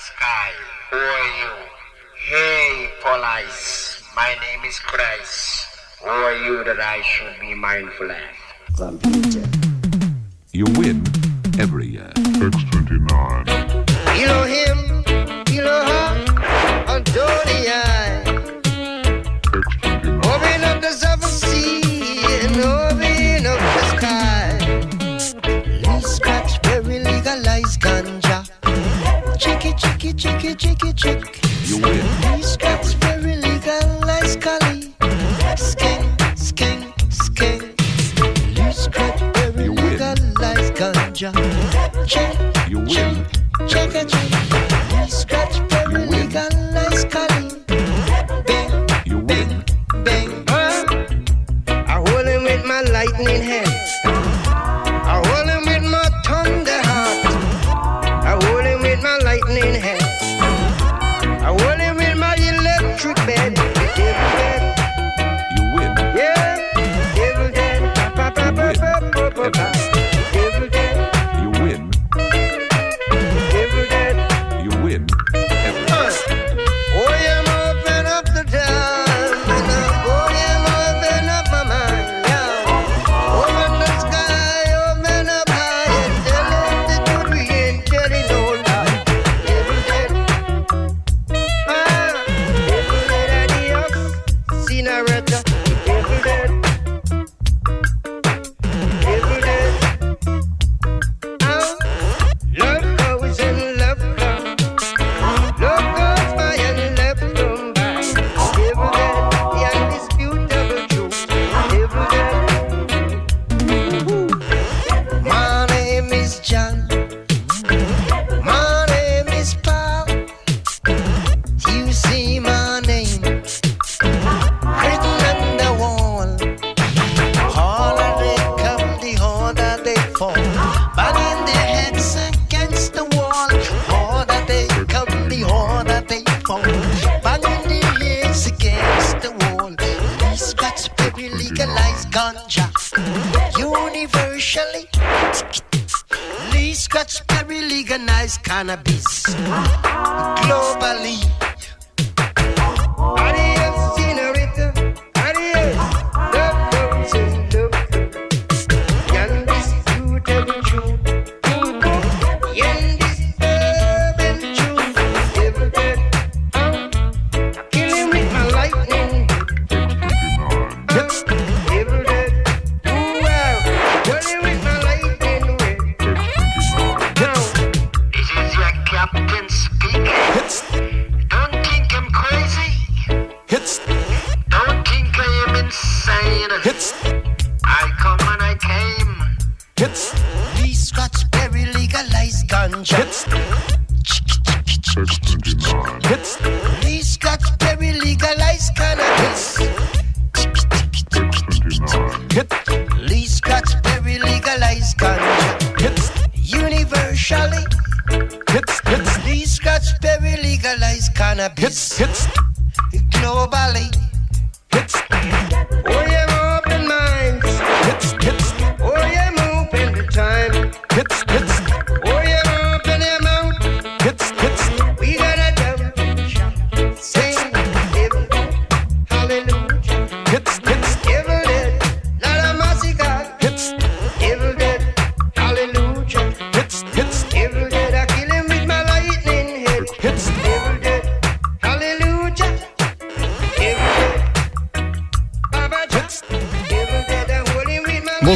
sky. Who are you? Hey, Police, my name is Christ. Who are you that I should be mindful of? Computer. You win every year. X29. You know him, you know her, Antonia.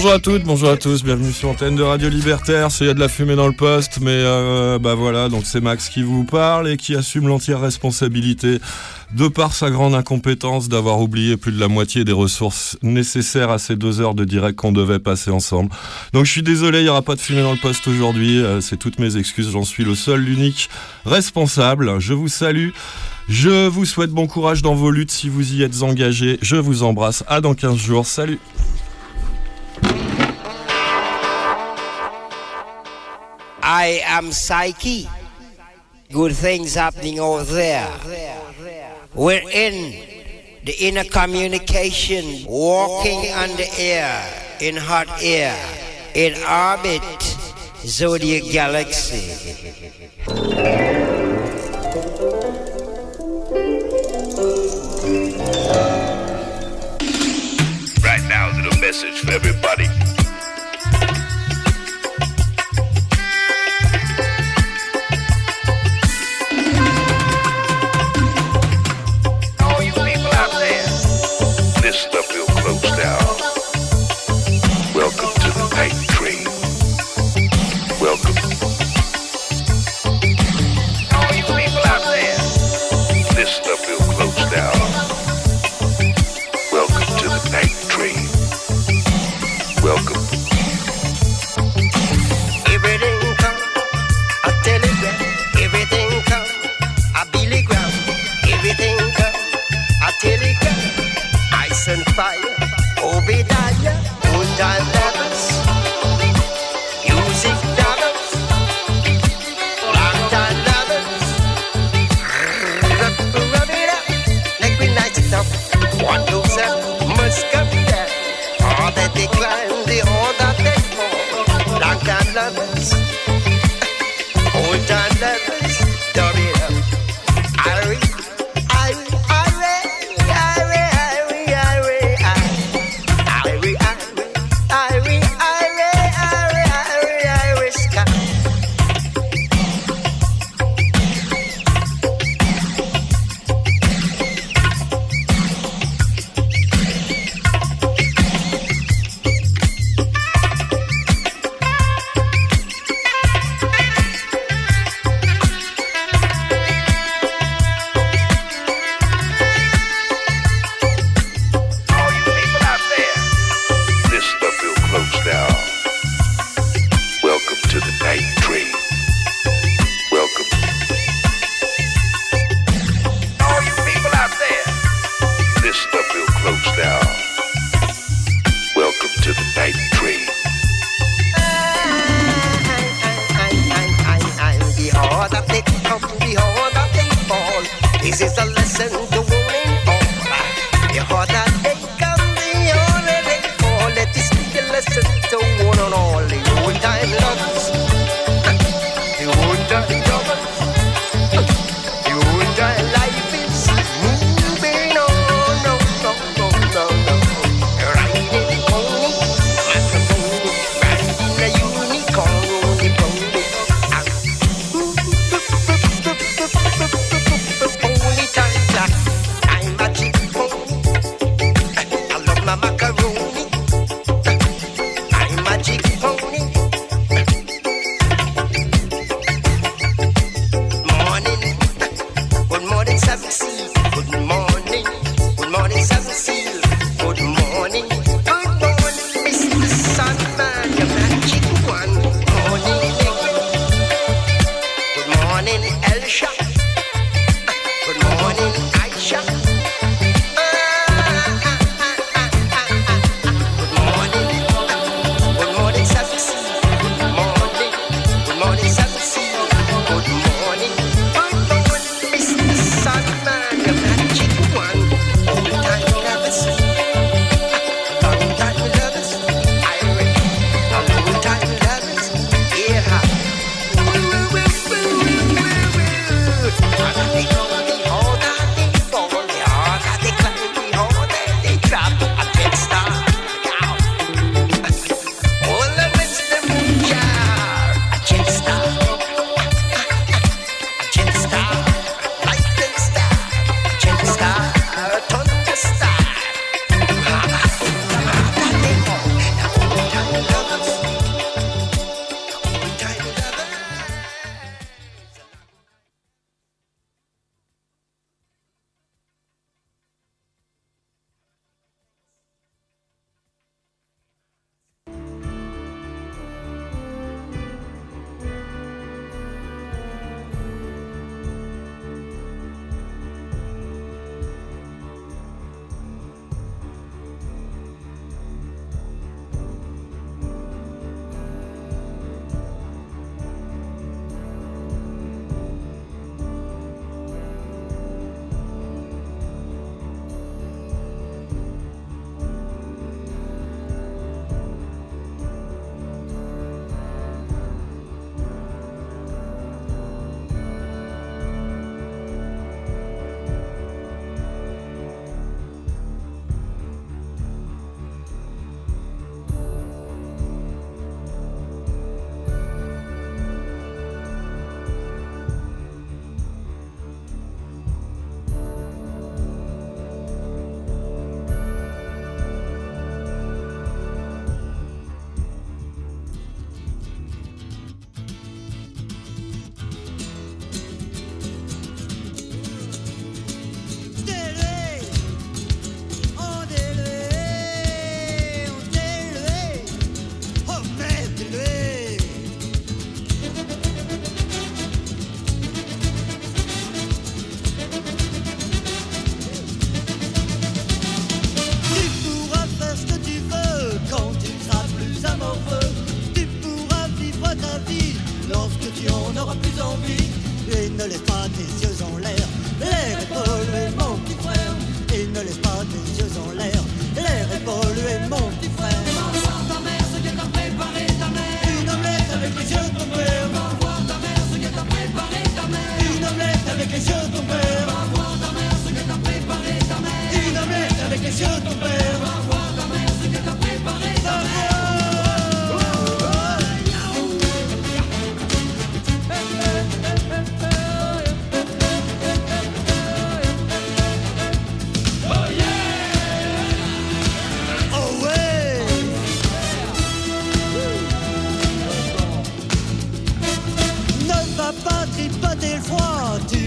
Bonjour à toutes, bonjour à tous, bienvenue sur Antenne de Radio Libertaire. Il y a de la fumée dans le poste, mais euh, bah voilà, donc c'est Max qui vous parle et qui assume l'entière responsabilité de par sa grande incompétence d'avoir oublié plus de la moitié des ressources nécessaires à ces deux heures de direct qu'on devait passer ensemble. Donc je suis désolé, il n'y aura pas de fumée dans le poste aujourd'hui, euh, c'est toutes mes excuses, j'en suis le seul, l'unique responsable. Je vous salue. Je vous souhaite bon courage dans vos luttes si vous y êtes engagés. Je vous embrasse. À dans 15 jours. Salut. I am Psyche. Good things happening over there. We're in the inner communication, walking on the air, in hot air, in orbit, zodiac galaxy. message for everybody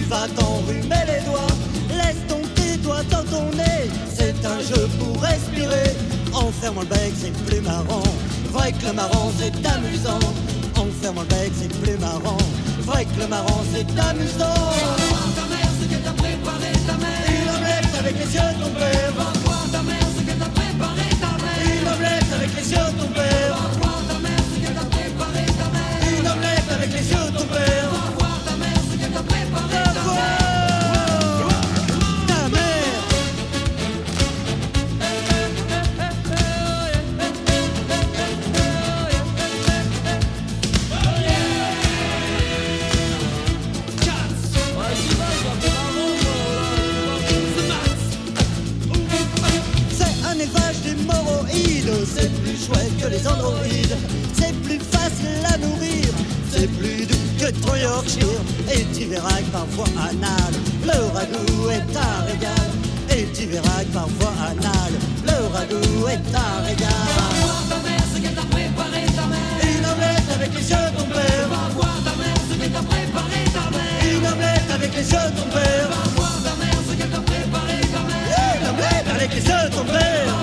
vas t'enrhumer les doigts. Laisse ton tes doigts dans ton nez, c'est un jeu pour respirer. En fermant le bec, c'est plus marrant. Vrai que le marrant, c'est amusant. En fermant le bec, c'est plus marrant. Vrai que le marrant, c'est amusant. ta mère, ce qu'elle t'a préparé ta mère. Une omelette avec les yeux de ton père. Va voir ta mère, ce qu'elle t'a préparé ta mère. Une omelette avec les yeux de ton père. Les androïdes, c'est plus facile à nourrir, c'est plus doux que ton Yorkshire, et tu verras que parfois anal, le ragoût est un régal, et tu verras que parfois anal, le ragoût est un régal. Va voir ta mère ce qu'elle t'a préparé ta mère, une omelette avec les yeux de ton père. Va voir ta mère ce qu'elle t'a préparé ta mère, une omelette avec les yeux de ton père. Va voir ta mère ce qu'elle t'a préparé ta mère, une omelette avec les yeux de ton père.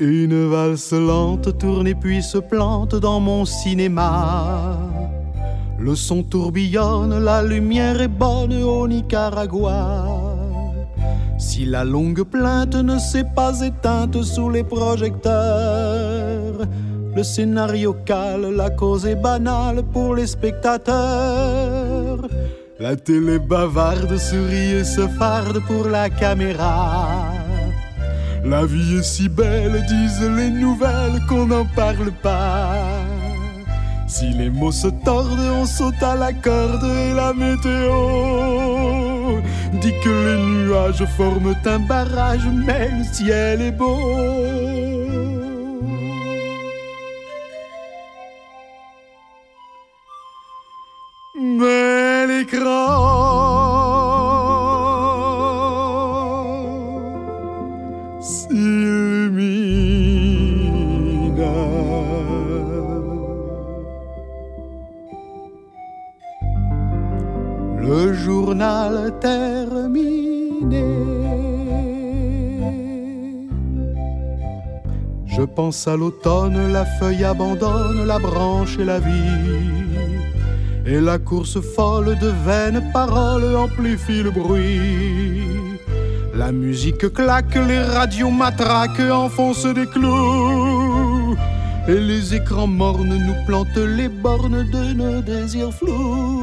Une valse lente tourne et puis se plante dans mon cinéma. Le son tourbillonne, la lumière est bonne au Nicaragua. Si la longue plainte ne s'est pas éteinte sous les projecteurs, le scénario cale, la cause est banale pour les spectateurs. La télé bavarde, sourit et se farde pour la caméra. La vie est si belle, disent les nouvelles, qu'on n'en parle pas. Si les mots se tordent, on saute à la corde et la météo dit que les nuages forment un barrage, mais le ciel est beau. À l'automne, la feuille abandonne la branche et la vie. Et la course folle de vaines paroles amplifie le bruit. La musique claque, les radios matraquent, enfoncent des clous. Et les écrans mornes nous plantent les bornes de nos désirs flous.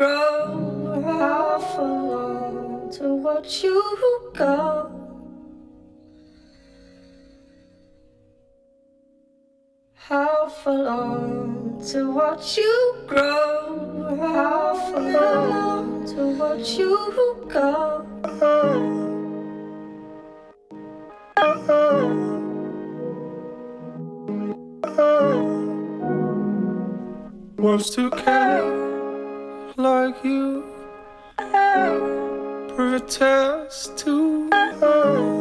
Grow? How for long to watch you go? How for long to watch you grow? How for long to watch you go? Was to care like you protest to.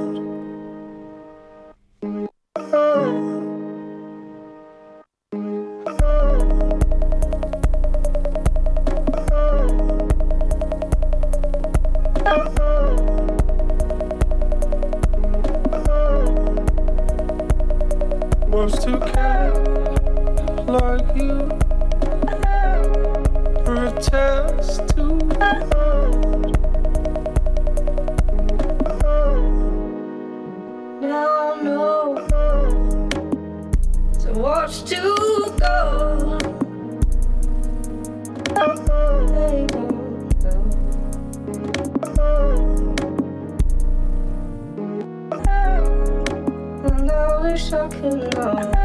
for.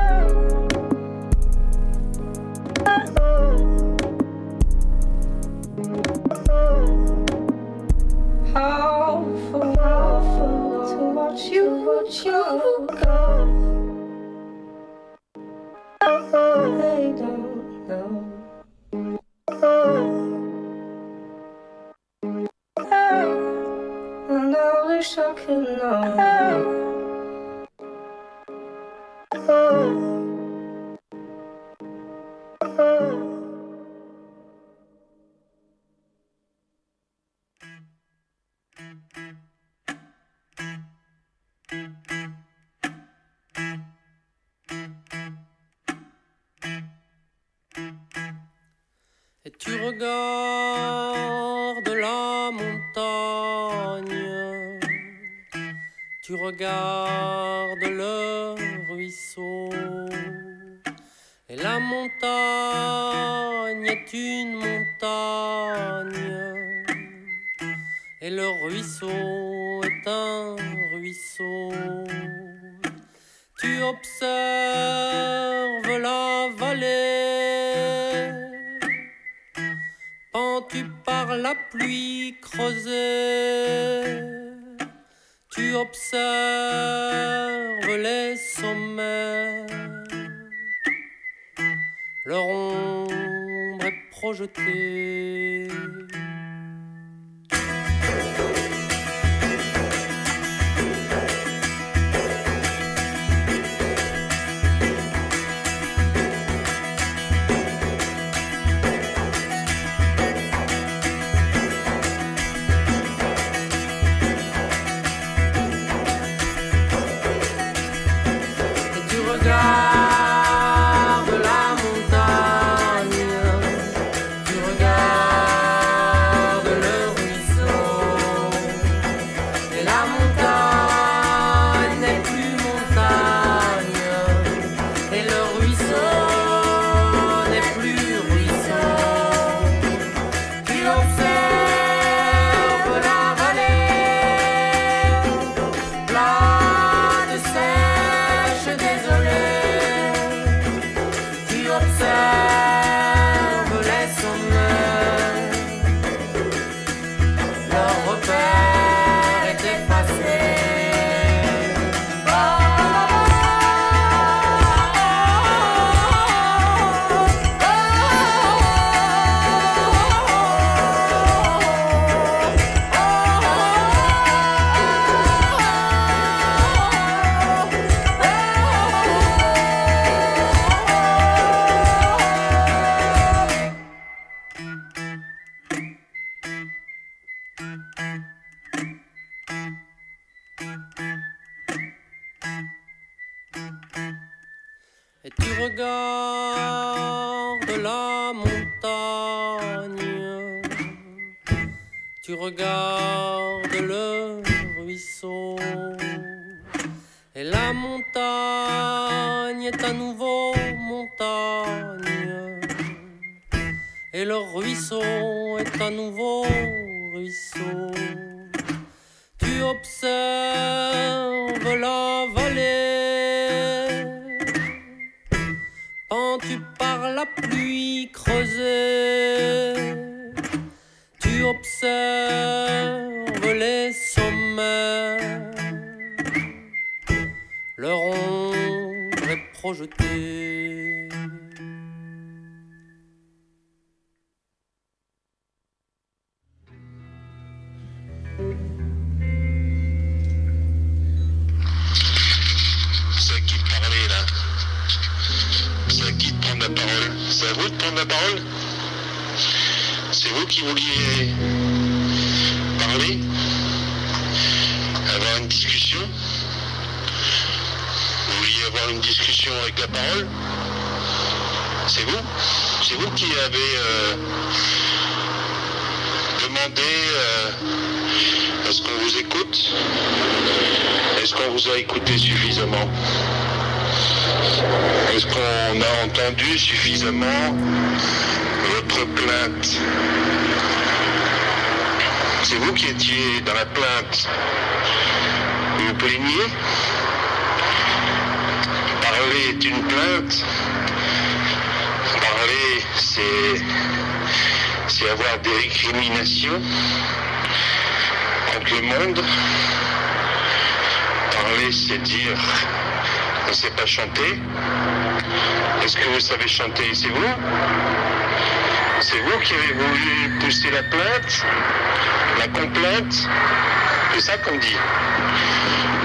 Ça qu'on dit.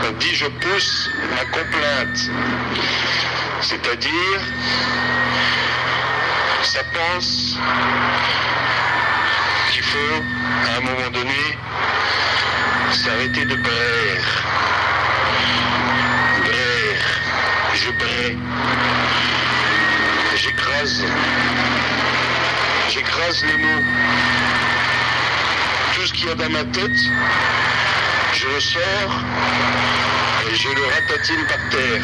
On dit je pousse ma complainte. C'est-à-dire, ça pense qu'il faut, à un moment donné, s'arrêter de braire. Braire. Je brais. J'écrase. J'écrase les mots. Tout ce qu'il y a dans ma tête, je le sors et je le ratatine par terre.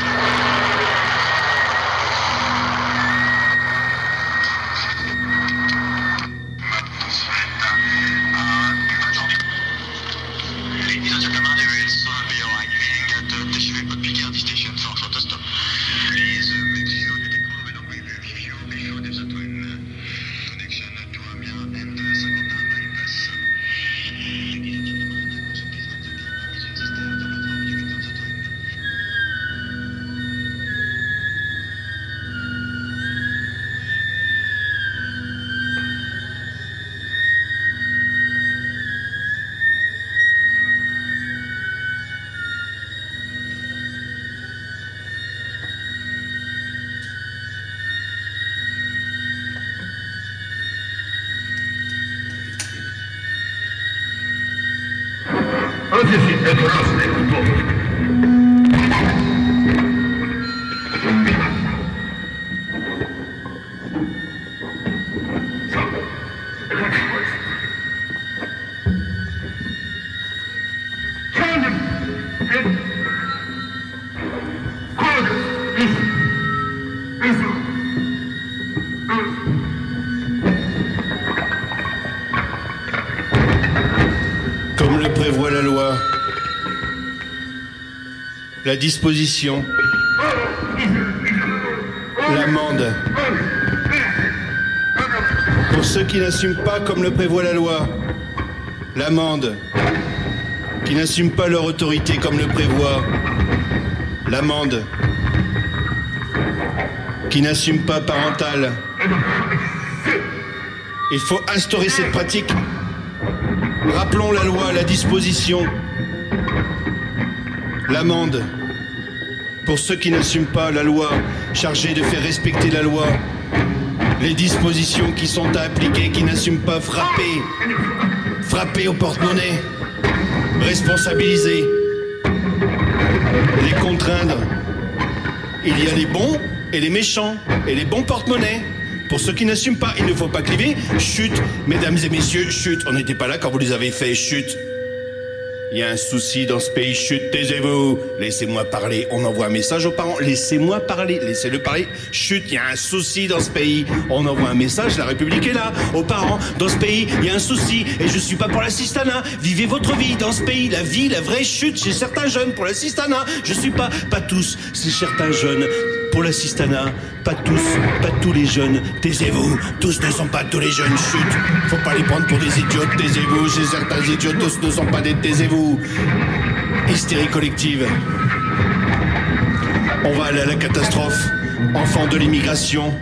Comme la disposition, l'amende. Pour ceux qui n'assument pas comme le prévoit la loi, l'amende. Qui n'assument pas leur autorité comme le prévoit, l'amende. Qui n'assument pas parental. Il faut instaurer cette pratique Rappelons la loi, la disposition, l'amende. Pour ceux qui n'assument pas la loi, chargés de faire respecter la loi, les dispositions qui sont à appliquer, qui n'assument pas frapper, frapper au porte-monnaie, responsabiliser, les contraindre. Il y a les bons et les méchants, et les bons porte-monnaie. Pour ceux qui n'assument pas, il ne faut pas cliver. Chut, mesdames et messieurs, chut. On n'était pas là quand vous les avez fait, chut. Il y a un souci dans ce pays, chut, taisez-vous. Laissez-moi parler. On envoie un message aux parents. Laissez-moi parler. Laissez-le parler. Chut, il y a un souci dans ce pays. On envoie un message, la République est là. Aux parents, dans ce pays, il y a un souci. Et je suis pas pour l'assistanat. Vivez votre vie dans ce pays. La vie, la vraie chute chez certains jeunes pour l'assistanat. Je suis pas, pas tous, c'est certains jeunes. Pour l'assistanat, pas tous, pas tous les jeunes. Taisez-vous, tous ne sont pas tous les jeunes. Chut, faut pas les prendre pour des idiots. Taisez-vous, chez certains idiots, tous ne sont pas des taisez-vous. Hystérie collective. On va aller à la catastrophe. Enfants de l'immigration,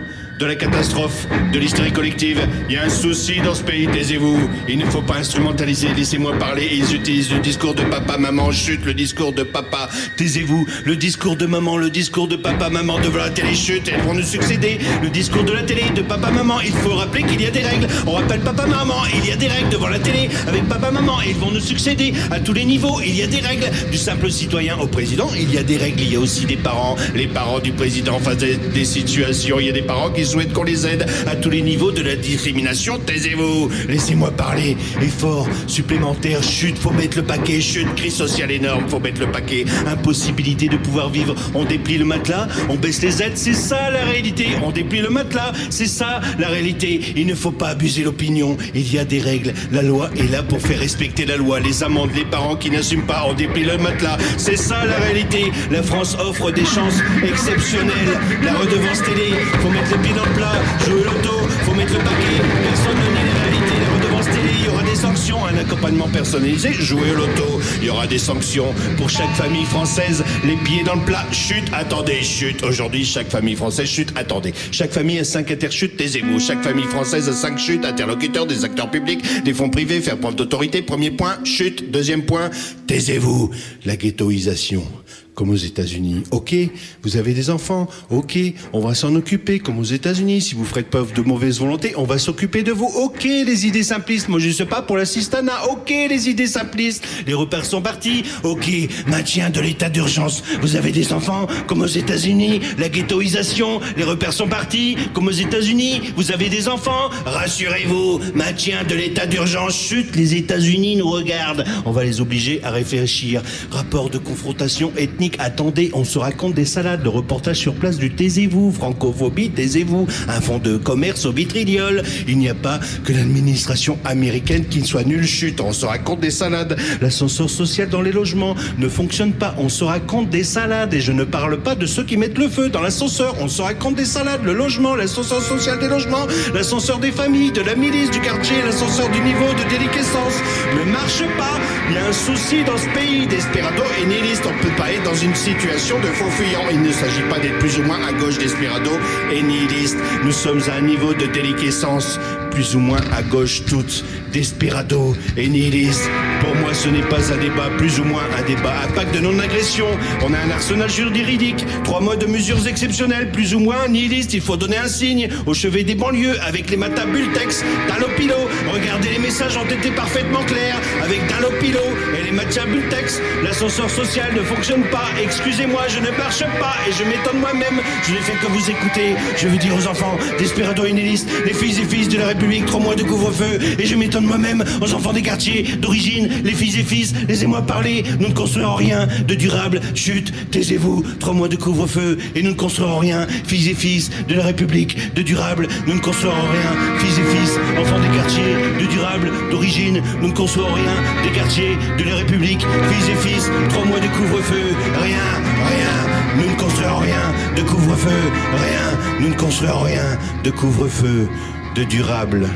de la catastrophe, de l'hystérie collective. Il y a un souci dans ce pays, taisez-vous. Il ne faut pas instrumentaliser, laissez-moi parler. Ils utilisent le discours de papa, maman, chute, le discours de papa. Taisez-vous, le discours de maman, le discours de papa, maman, devant la télé, chute, elles vont nous succéder. Le discours de la télé, de papa, maman, il faut rappeler qu'il y a des règles. On rappelle papa, maman, il y a des règles devant la télé, avec papa, maman, ils vont nous succéder à tous les niveaux. Il y a des règles, du simple citoyen au président, il y a des règles, il y a aussi des parents. Les parents du président face à des situations, il y a des parents qui souhaitent qu'on les aide à tous les niveaux de la discrimination. Taisez-vous, laissez-moi parler. Effort supplémentaire, chute, faut mettre le paquet, chute, crise sociale énorme, faut mettre le paquet. Impossibilité de pouvoir vivre, on déplie le matelas, on baisse les aides, c'est ça la réalité. On déplie le matelas, c'est ça la réalité. Il ne faut pas abuser l'opinion, il y a des règles. La loi est là pour faire respecter la loi. Les amendes, les parents qui n'assument pas, on déplie le matelas, c'est ça la réalité. La France offre des chances exceptionnelles. La redevance télé, faut mettre les pieds dans le plat, jouer l'auto, faut mettre le paquet. Personne ne la réalité, la redevance télé, il y aura des sanctions. un accompagnement personnalisé, jouer au loto. Il y aura des sanctions pour chaque famille française, les pieds dans le plat. Chute, attendez, chute. Aujourd'hui, chaque famille française, chute, attendez. Chaque famille a 5 interchutes, taisez-vous. Chaque famille française a 5 chutes, interlocuteurs, des acteurs publics, des fonds privés, faire preuve d'autorité. Premier point, chute. Deuxième point, taisez-vous. La ghettoisation comme aux États-Unis. Ok, vous avez des enfants. Ok, on va s'en occuper comme aux États-Unis. Si vous faites preuve de mauvaise volonté, on va s'occuper de vous. Ok, les idées simplistes. Moi, je sais pas pour l'assistanat. Ok, les idées simplistes. Les repères sont partis. Ok, maintien de l'état d'urgence. Vous avez des enfants comme aux États-Unis. La ghettoisation. Les repères sont partis comme aux États-Unis. Vous avez des enfants. Rassurez-vous, maintien de l'état d'urgence. Chute, les États-Unis nous regardent. On va les obliger à réfléchir. Rapport de confrontation ethnique. Attendez, on se raconte des salades. Le reportage sur place du taisez-vous. Francophobie, taisez-vous. Un fonds de commerce au vitriol. Il n'y a pas que l'administration américaine qui ne soit nulle chute. On se raconte des salades. L'ascenseur social dans les logements ne fonctionne pas. On se raconte des salades. Et je ne parle pas de ceux qui mettent le feu dans l'ascenseur. On se raconte des salades. Le logement, l'ascenseur social des logements, l'ascenseur des familles, de la milice, du quartier, l'ascenseur du niveau de déliquescence ne marche pas. Il y a un souci dans ce pays. Desperado et nihiliste. On peut pas être dans une situation de faux fuyant. Il ne s'agit pas d'être plus ou moins à gauche d'Esperado et nihiliste. Nous sommes à un niveau de déliquescence plus ou moins à gauche toutes. Desperado et nihiliste. Pour moi, ce n'est pas un débat, plus ou moins un débat à pacte de non-agression. On a un arsenal juridique, trois mois de mesures exceptionnelles, plus ou moins nihiliste. Il faut donner un signe au chevet des banlieues avec les matabultex, Dalopilo. Regardez, les messages ont été parfaitement clairs avec Dalopilo et les matabultex. L'ascenseur social ne fonctionne pas. Excusez-moi, je ne marche pas et je m'étonne moi-même. Je n'ai fait que vous écouter. Je veux dire aux enfants, Desperado nihiliste, les filles et fils de la République, trois mois de couvre-feu. Et je m'étonne moi-même aux enfants des quartiers d'origine, les filles et fils, laissez-moi parler, nous ne construirons rien de durable, chute, taisez-vous, trois mois de couvre-feu et nous ne construirons rien, filles et fils de la République, de durable, nous ne construirons rien, filles et fils, enfants des quartiers, de durable, d'origine, nous ne construirons rien, des quartiers, de la République, filles et fils, trois mois de couvre-feu, rien, rien, nous ne construirons rien de couvre-feu, rien, nous ne construirons rien de couvre-feu, de durable.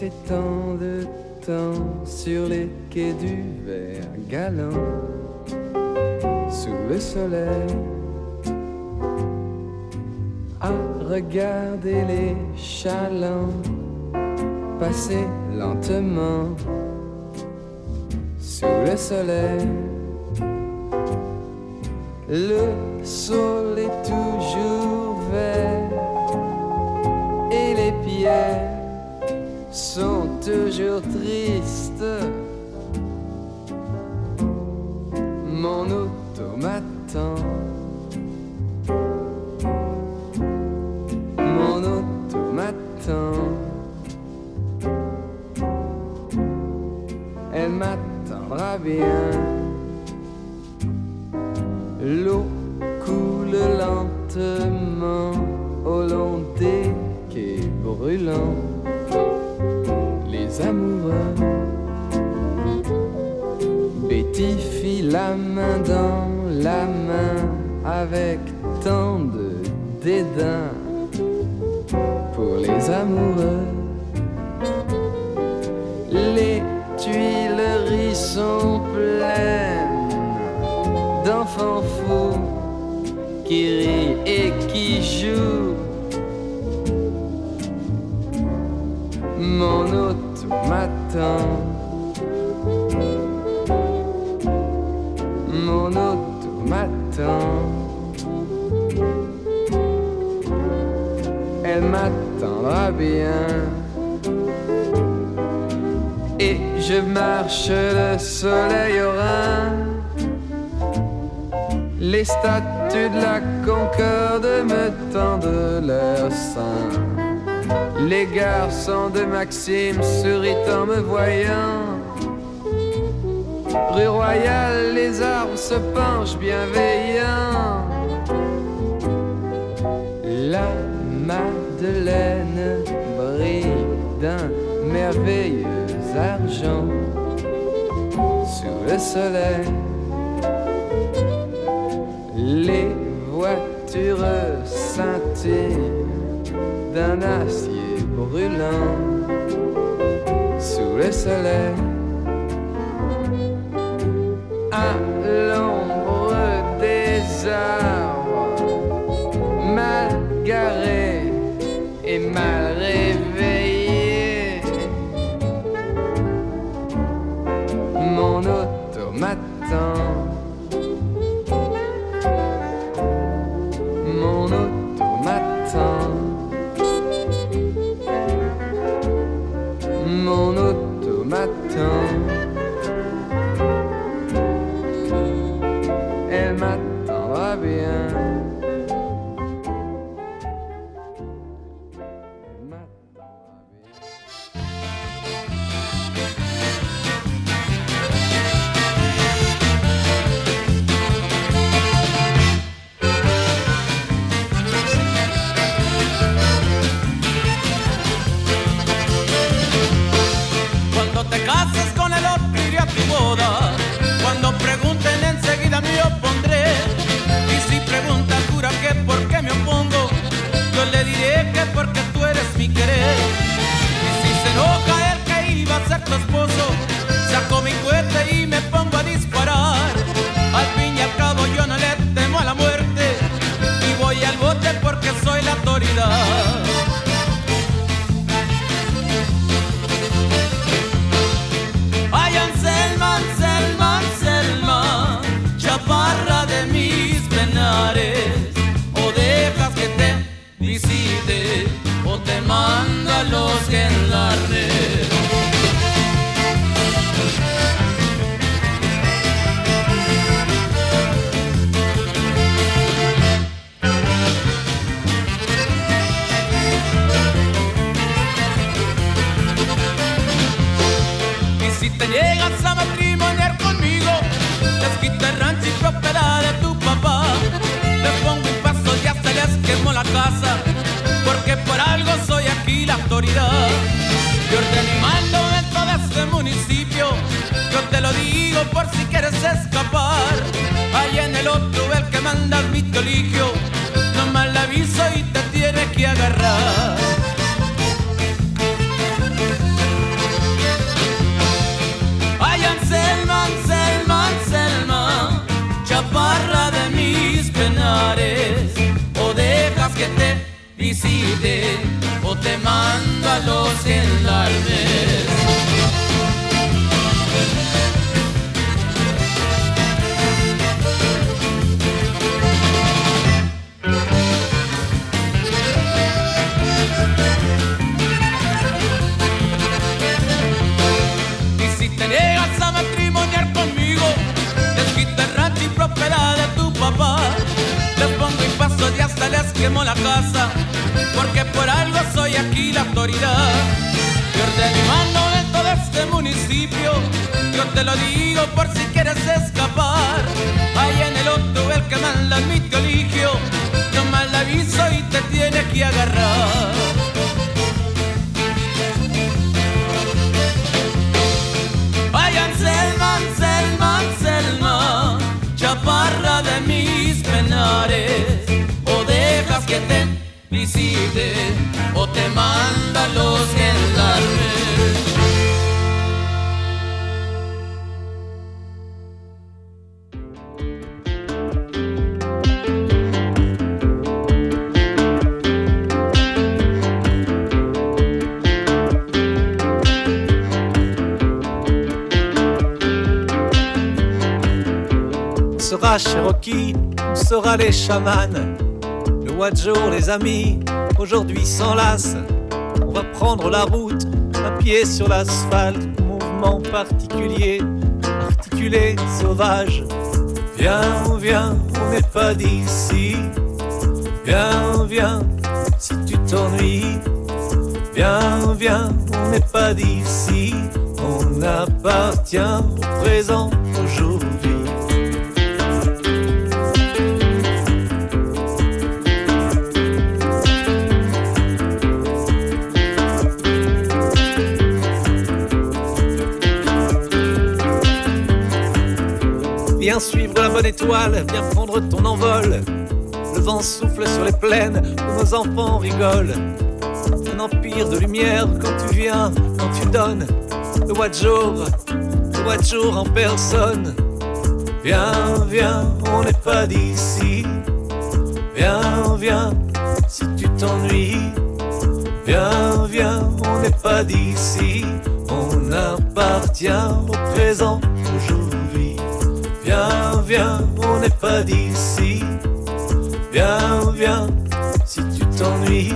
passé tant de temps sur les quais du verre galant, sous le soleil, à regarder les chalands passer lentement sous le soleil. Le sol est toujours vert et les pierres toujours triste. Concorde mettant de leur sein, Les garçons de Maxime sourient en me voyant. Rue Royale, les arbres se penchent bienveillants. La Madeleine brille d'un merveilleux argent sous le soleil. Les tu ressentis d'un acier brûlant sous le soleil. Ah, te lo digo por si quieres escapar. Ahí en el otro el que manda es mi tío Ligio, no mal aviso y te tiene que agarrar. Vayan Selma, Selma, Selma, chaparra de mis penares, o dejas que te visite, o te manda los gendarmes. Cherokee, on sera les chamans? Le Wadjo, les amis, aujourd'hui s'enlace. On va prendre la route, un pied sur l'asphalte. Mouvement particulier, articulé, sauvage. Viens, viens, on n'est pas d'ici. Viens, viens, si tu t'ennuies. Viens, viens, on n'est pas d'ici. On appartient au présent aujourd'hui. Suivre la bonne étoile, viens prendre ton envol. Le vent souffle sur les plaines où nos enfants rigolent. Un empire de lumière quand tu viens, quand tu donnes. Le Wadjour, le Wadjour en personne. Viens, viens, on n'est pas d'ici. Viens, viens, si tu t'ennuies. Viens, viens, on n'est pas d'ici. On appartient au présent. Viens, on n'est pas d'ici. Viens, viens, si tu t'ennuies.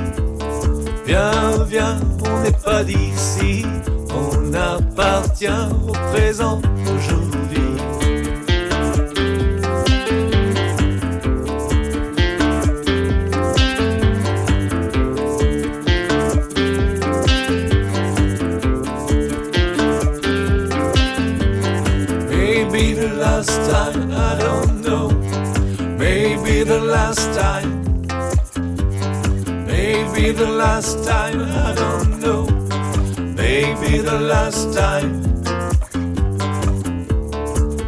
Viens, viens, on n'est pas d'ici. On appartient au présent aujourd'hui. The last time, I don't know. Maybe the last time.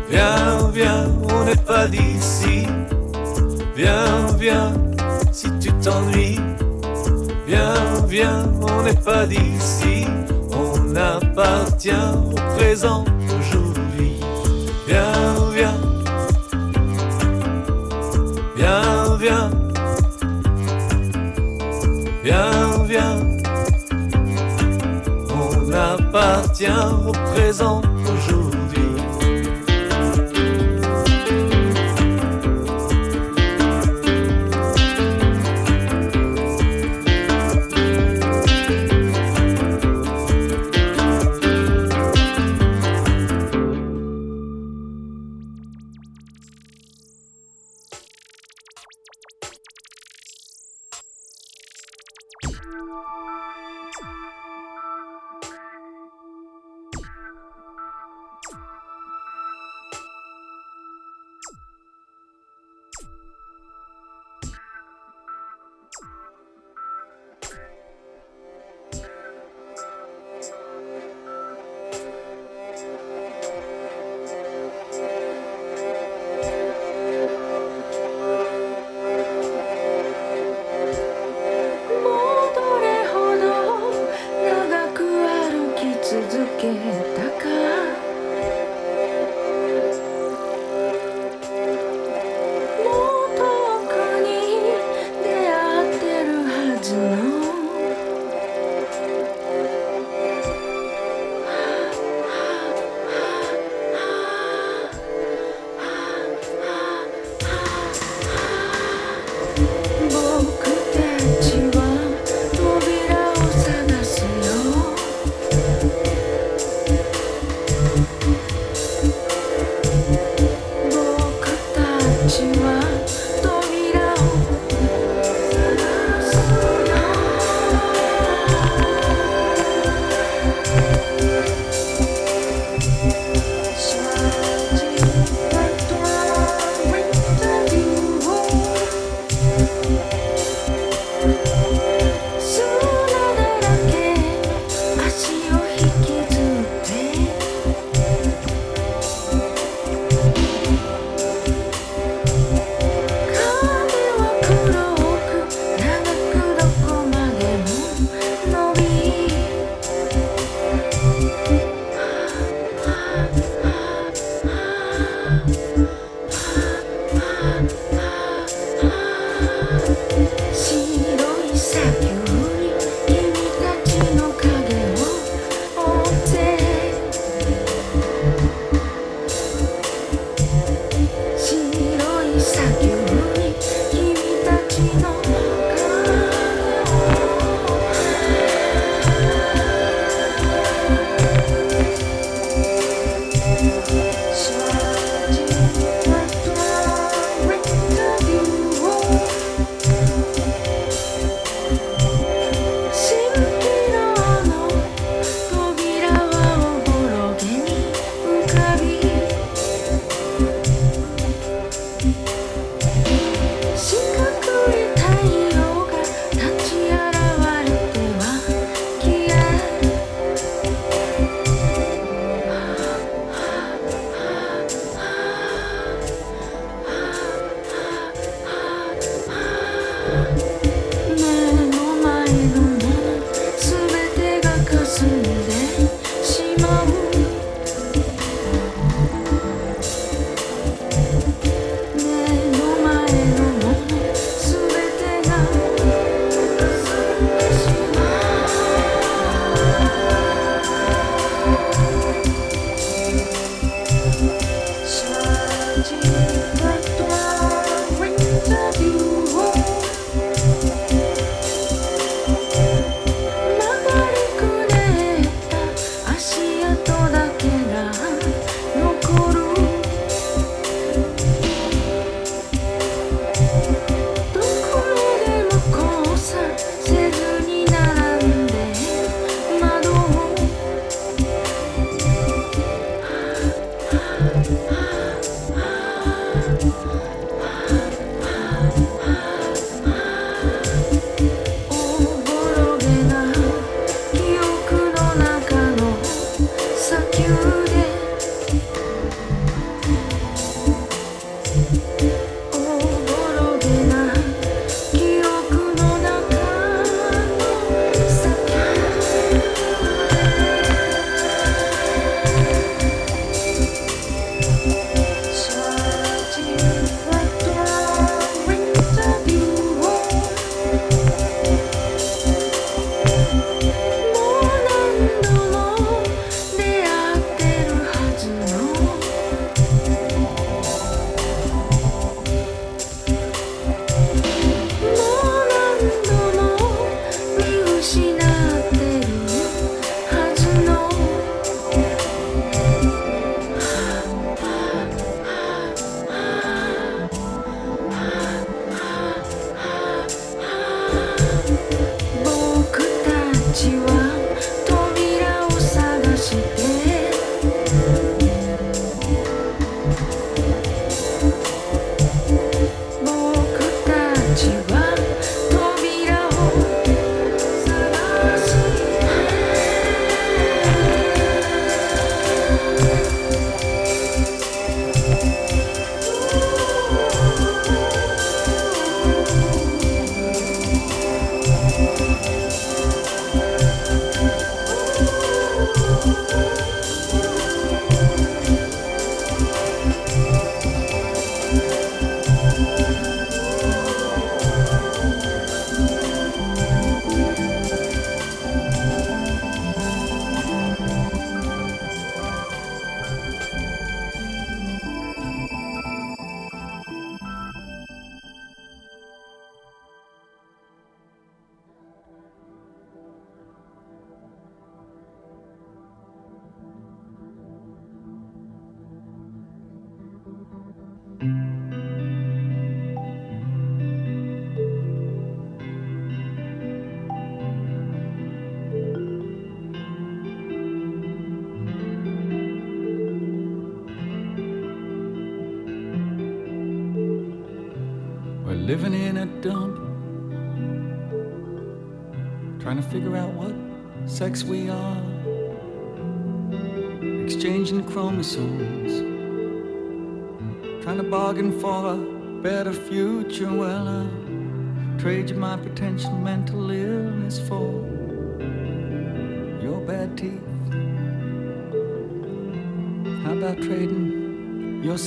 Viens, viens, on n'est pas d'ici. Viens, viens, si tu t'ennuies. Viens, viens, on n'est pas d'ici. On appartient au présent aujourd'hui. Viens, viens. Viens, viens. Viens, viens. On appartient au présent aujourd'hui. We're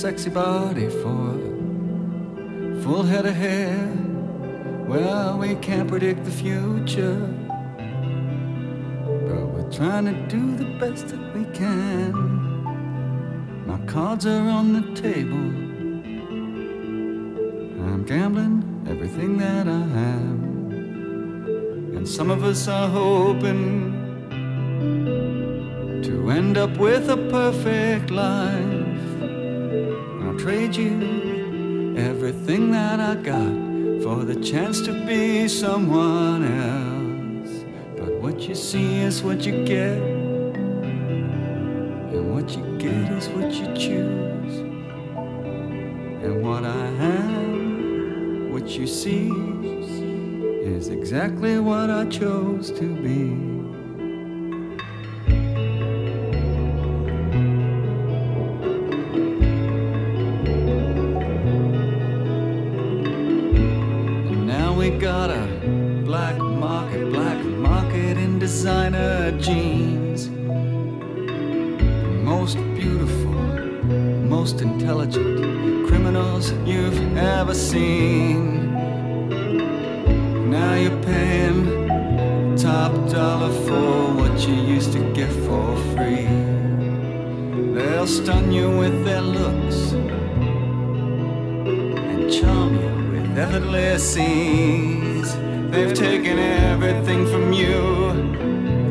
Sexy body for full head of hair? Well, we can't predict the future, but we're trying to do the best that we can. My cards are on the table. I'm gambling everything that I have, And some of us are hoping to end up with a perfect life. That I got for the chance to be someone else. But what you see is what you get, and what you get is what you choose. And what I am, what you see, is exactly what I chose to be. Beautiful, most intelligent criminals you've ever seen. Now you're paying top dollar for what you used to get for free. They'll stun you with their looks and charm you with effortless ease. They've taken everything from you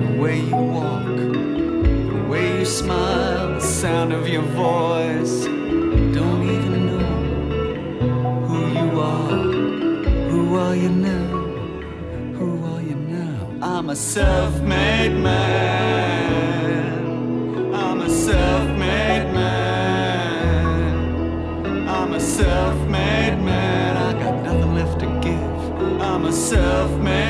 the way you walk, the way you smile, sound of your voice. Don't even know who you are. Who are you now? Who are you now? I'm a self made man. I'm a self made man. I'm a self-made man. I got nothing left to give. I'm a self-made man.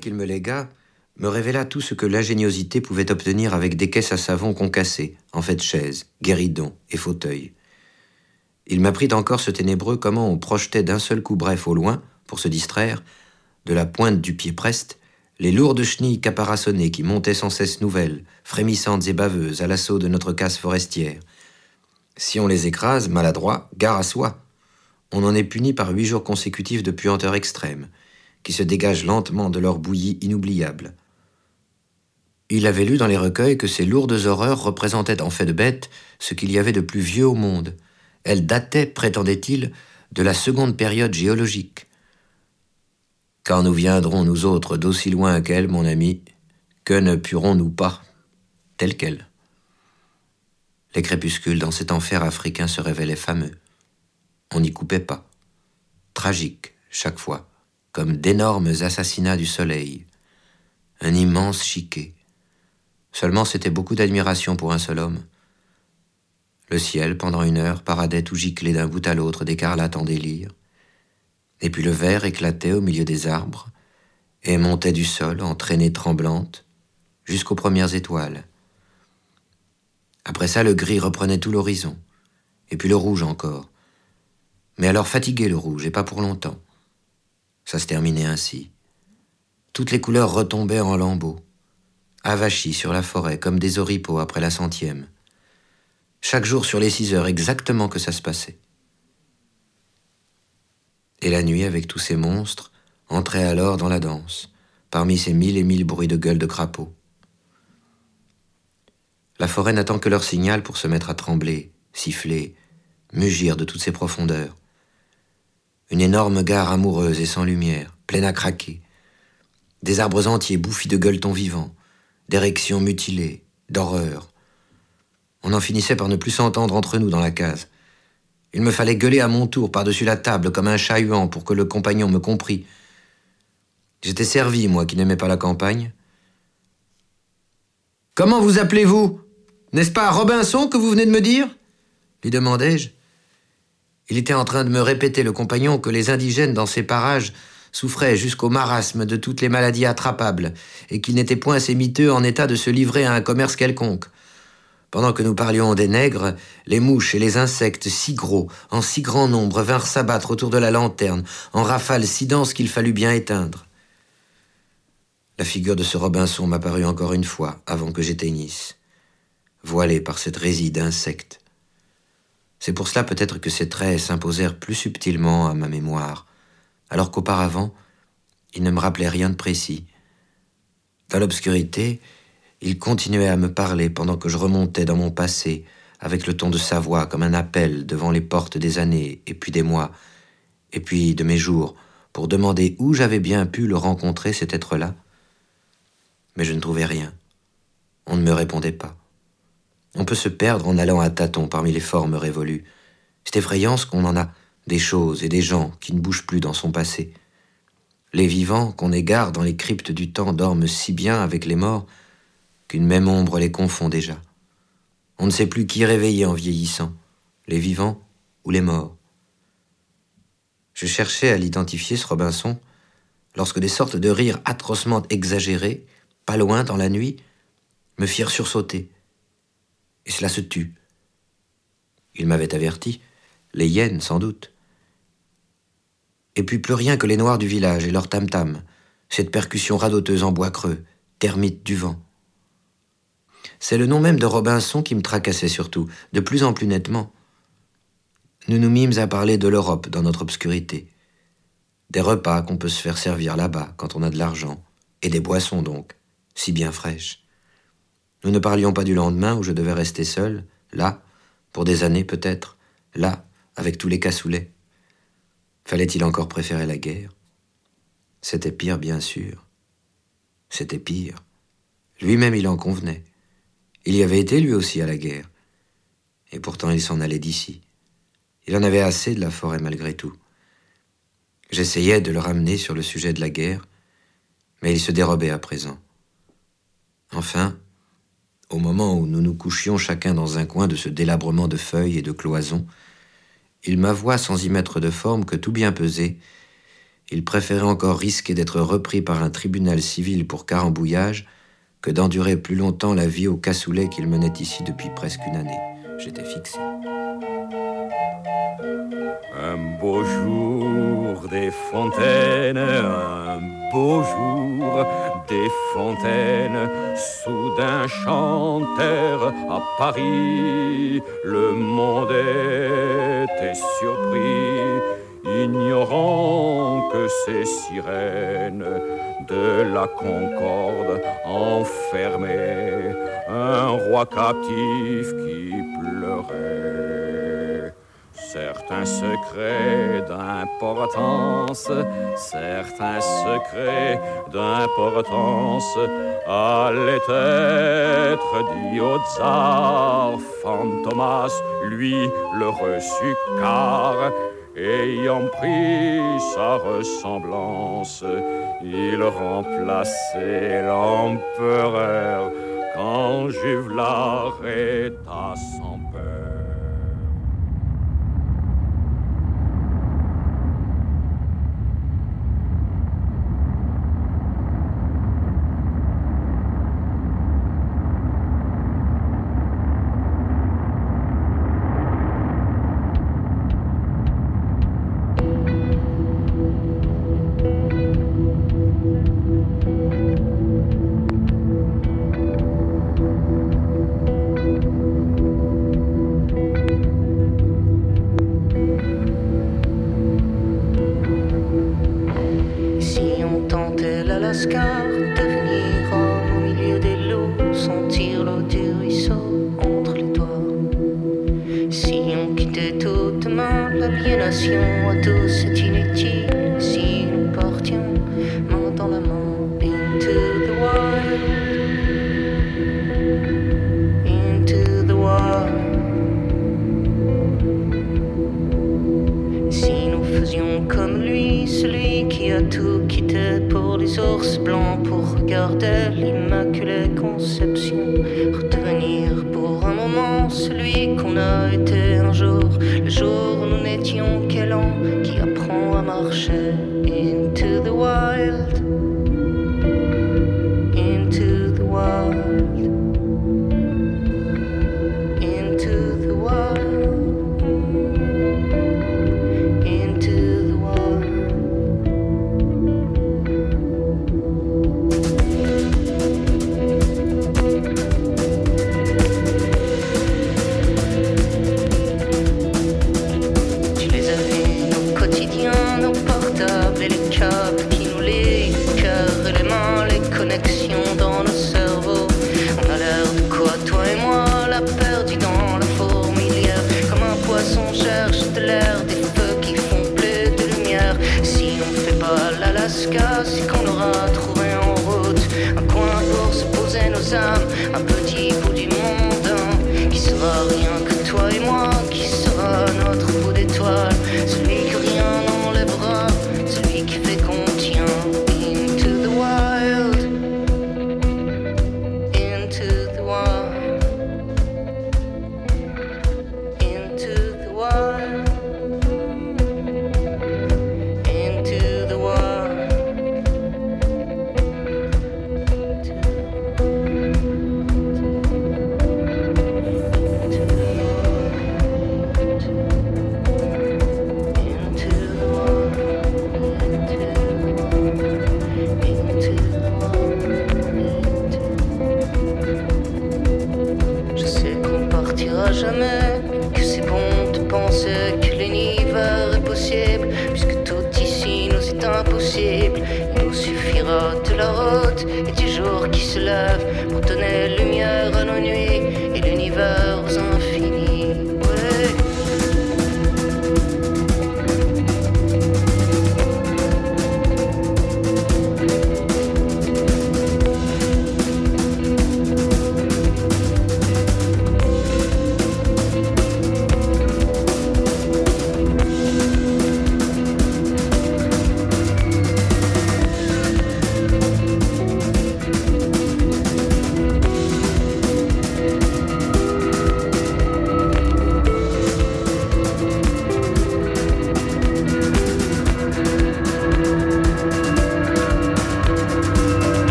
Qu'il me légua me révéla tout ce que l'ingéniosité pouvait obtenir avec des caisses à savon concassées, en fait chaises, guéridons et fauteuils. Il m'apprit encore ce ténébreux comment on projetait d'un seul coup bref au loin, pour se distraire, de la pointe du pied preste, les lourdes chenilles caparaçonnées qui montaient sans cesse nouvelles, frémissantes et baveuses à l'assaut de notre casse forestière. Si on les écrase, maladroit, gare à soi. On en est puni par huit jours consécutifs de puanteur extrême, qui se dégagent lentement de leur bouillie inoubliable. Il avait lu dans les recueils que ces lourdes horreurs représentaient en fait de bête ce qu'il y avait de plus vieux au monde. Elles dataient, prétendait-il, de la seconde période géologique. Quand nous viendrons, nous autres, d'aussi loin qu'elle, mon ami, que ne purons-nous pas, tels quels Les crépuscules dans cet enfer africain se révélaient fameux. On n'y coupait pas. Tragiques, chaque fois, comme d'énormes assassinats du soleil. Un immense chiquet. Seulement c'était beaucoup d'admiration pour un seul homme. Le ciel, pendant une heure, paradait tout giclé d'un bout à l'autre d'écarlate en délire. Et puis le verre éclatait au milieu des arbres et montait du sol en traînées tremblantes jusqu'aux premières étoiles. Après ça, le gris reprenait tout l'horizon, et puis le rouge encore. Mais alors fatigué le rouge, et pas pour longtemps. Ça se terminait ainsi. Toutes les couleurs retombaient en lambeaux, avachis sur la forêt comme des oripeaux après la centième. Chaque jour sur les six heures exactement que ça se passait. Et la nuit, avec tous ces monstres, entrait alors dans la danse, parmi ces mille et mille bruits de gueules de crapauds. La forêt n'attend que leur signal pour se mettre à trembler, siffler, mugir de toutes ses profondeurs. Une énorme gare amoureuse et sans lumière, pleine à craquer. Des arbres entiers bouffis de gueuletons vivants, d'érections mutilées, d'horreur. On en finissait par ne plus s'entendre entre nous dans la case. Il me fallait gueuler à mon tour par-dessus la table comme un chat-huant pour que le compagnon me comprît. J'étais servi, moi qui n'aimais pas la campagne. Comment vous appelez-vous? N'est-ce pas Robinson que vous venez de me dire? lui demandai-je. Il était en train de me répéter, le compagnon, que les indigènes dans ces parages souffraient jusqu'au marasme de toutes les maladies attrapables, et qu'ils n'étaient point assez miteux en état de se livrer à un commerce quelconque. Pendant que nous parlions des nègres, les mouches et les insectes si gros, en si grand nombre, vinrent s'abattre autour de la lanterne, en rafales si denses qu'il fallut bien éteindre. La figure de ce Robinson m'apparut encore une fois avant que j'éteignisse, voilée par cette résille d'insectes. C'est pour cela peut-être que ses traits s'imposèrent plus subtilement à ma mémoire, alors qu'auparavant, il ne me rappelait rien de précis. Dans l'obscurité, il continuait à me parler pendant que je remontais dans mon passé, avec le ton de sa voix comme un appel devant les portes des années, et puis des mois, et puis de mes jours, pour demander où j'avais bien pu le rencontrer, cet être-là. Mais je ne trouvais rien. On ne me répondait pas. On peut se perdre en allant à tâtons parmi les formes révolues. C'est effrayant ce qu'on en a, des choses et des gens qui ne bougent plus dans son passé. Les vivants qu'on égare dans les cryptes du temps dorment si bien avec les morts qu'une même ombre les confond déjà. On ne sait plus qui réveiller en vieillissant, les vivants ou les morts. Je cherchais à l'identifier, ce Robinson, lorsque des sortes de rires atrocement exagérés, pas loin dans la nuit, me firent sursauter. Et cela se tut. Il m'avait averti, les hyènes sans doute. Et puis plus rien que les noirs du village et leur tam-tam, cette percussion radoteuse en bois creux, termite du vent. C'est le nom même de Robinson qui me tracassait surtout, de plus en plus nettement. Nous nous mîmes à parler de l'Europe dans notre obscurité. Des repas qu'on peut se faire servir là-bas quand on a de l'argent, et des boissons donc, si bien fraîches. Nous ne parlions pas du lendemain où je devais rester seul, là, pour des années peut-être, là, avec tous les cassoulets. Fallait-il encore préférer la guerre? C'était pire, bien sûr. C'était pire. Lui-même, il en convenait. Il y avait été lui aussi à la guerre. Et pourtant, il s'en allait d'ici. Il en avait assez de la forêt malgré tout. J'essayais de le ramener sur le sujet de la guerre, mais il se dérobait à présent. Enfin, au moment où nous nous couchions chacun dans un coin de ce délabrement de feuilles et de cloisons, il m'avoua sans y mettre de forme que tout bien pesé, il préférait encore risquer d'être repris par un tribunal civil pour carambouillage que d'endurer plus longtemps la vie au cassoulet qu'il menait ici depuis presque une année. J'étais fixé. Un beau des fontaines, un beau jour des fontaines, soudain chantèrent à Paris, le monde était surpris, ignorant que ces sirènes de la concorde enfermaient un roi captif qui pleurait. Certains secrets d'importance, certains secrets d'importance allaient être dits au tsar. Fantomas, lui, le reçut car, ayant pris sa ressemblance, il remplaçait l'empereur quand Juve arrêta son peur.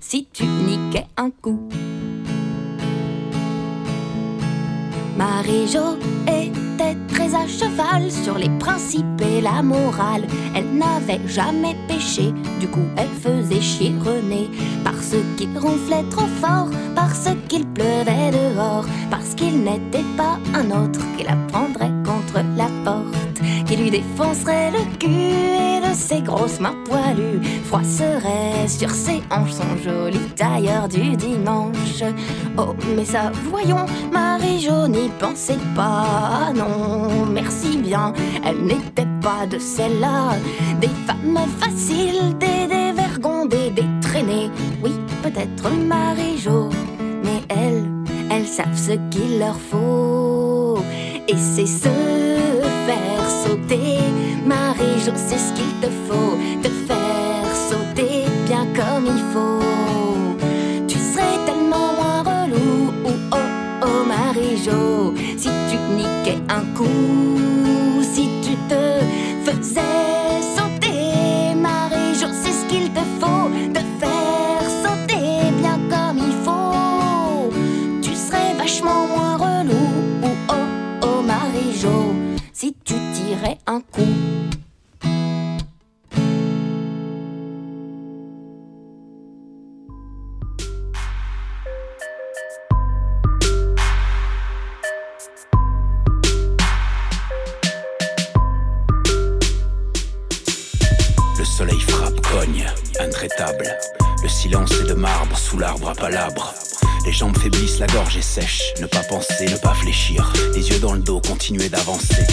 Si tu niquais un coup. Marie-Jo était très à cheval sur les principes et la morale. Elle n'avait jamais péché, du coup elle faisait chier René. Parce qu'il ronflait trop fort, parce qu'il pleuvait dehors, parce qu'il n'était pas un autre qui la prendrait contre la porte, lui défoncerait le cul et de ses grosses mains poilues froisserait sur ses hanches son joli tailleur du dimanche. Oh, mais ça, voyons, Marie-Jo n'y pensait pas, non, merci bien, elle n'était pas de celles-là, des femmes faciles, des dévergondées, des traînées, oui, peut-être Marie-Jo, mais elles, elles savent ce qu'il leur faut, et c'est se sauter, Marie-Jo, c'est ce qu'il te faut, te faire sauter bien comme il faut. Tu serais tellement moins relou, ou oh oh Marie-Jo, si tu niquais un coup, si tu te faisais un. Le soleil frappe, cogne, intraitable. Le silence est de marbre sous l'arbre à palabre. Les jambes faiblissent, la gorge est sèche. Ne pas penser, ne pas fléchir. Les yeux dans le dos, continuer d'avancer.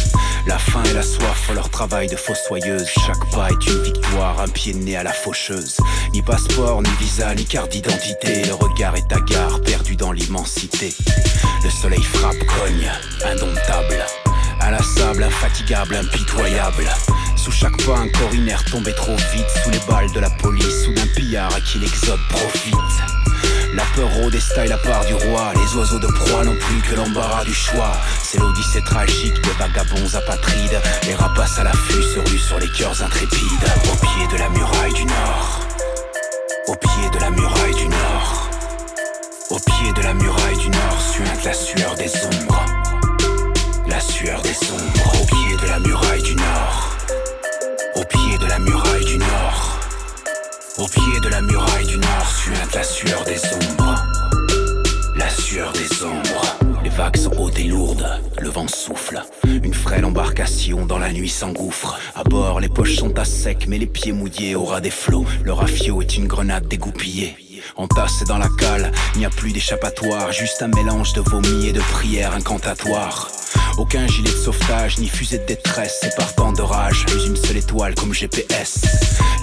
La faim et la soif font leur travail de fossoyeuse. Chaque pas est une victoire, un pied de nez à la faucheuse. Ni passeport, ni visa, ni carte d'identité. Le regard est hagard, perdu dans l'immensité. Le soleil frappe, cogne, indomptable. Inlassable, infatigable, impitoyable. Sous chaque pas, un corinaire tombé trop vite. Sous les balles de la police ou d'un pillard à qui l'exode profite. La peur rôde et à part du roi. Les oiseaux de proie n'ont plus que l'embarras du choix. C'est l'odyssée tragique des vagabonds apatrides. Les rapaces à l'affût se ruent sur les cœurs intrépides. Au pied de la muraille du Nord. Au pied de la muraille du Nord. Au pied de la muraille du nord suinte la sueur des ombres. La sueur des ombres. Au pied de la muraille du nord. Au pied de la muraille du nord. Au pied de la muraille du nord suinte la sueur des ombres. La sueur des ombres. Les vagues sont hautes et lourdes, le vent souffle. Une frêle embarcation dans la nuit s'engouffre. À bord, les poches sont à sec, mais les pieds mouillés au ras des flots. Le rafio est une grenade dégoupillée. Entassé dans la cale, il n'y a plus d'échappatoire, juste un mélange de vomi et de prières incantatoires. Aucun gilet de sauvetage, ni fusée de détresse, et partant de rage, plus une seule étoile comme GPS.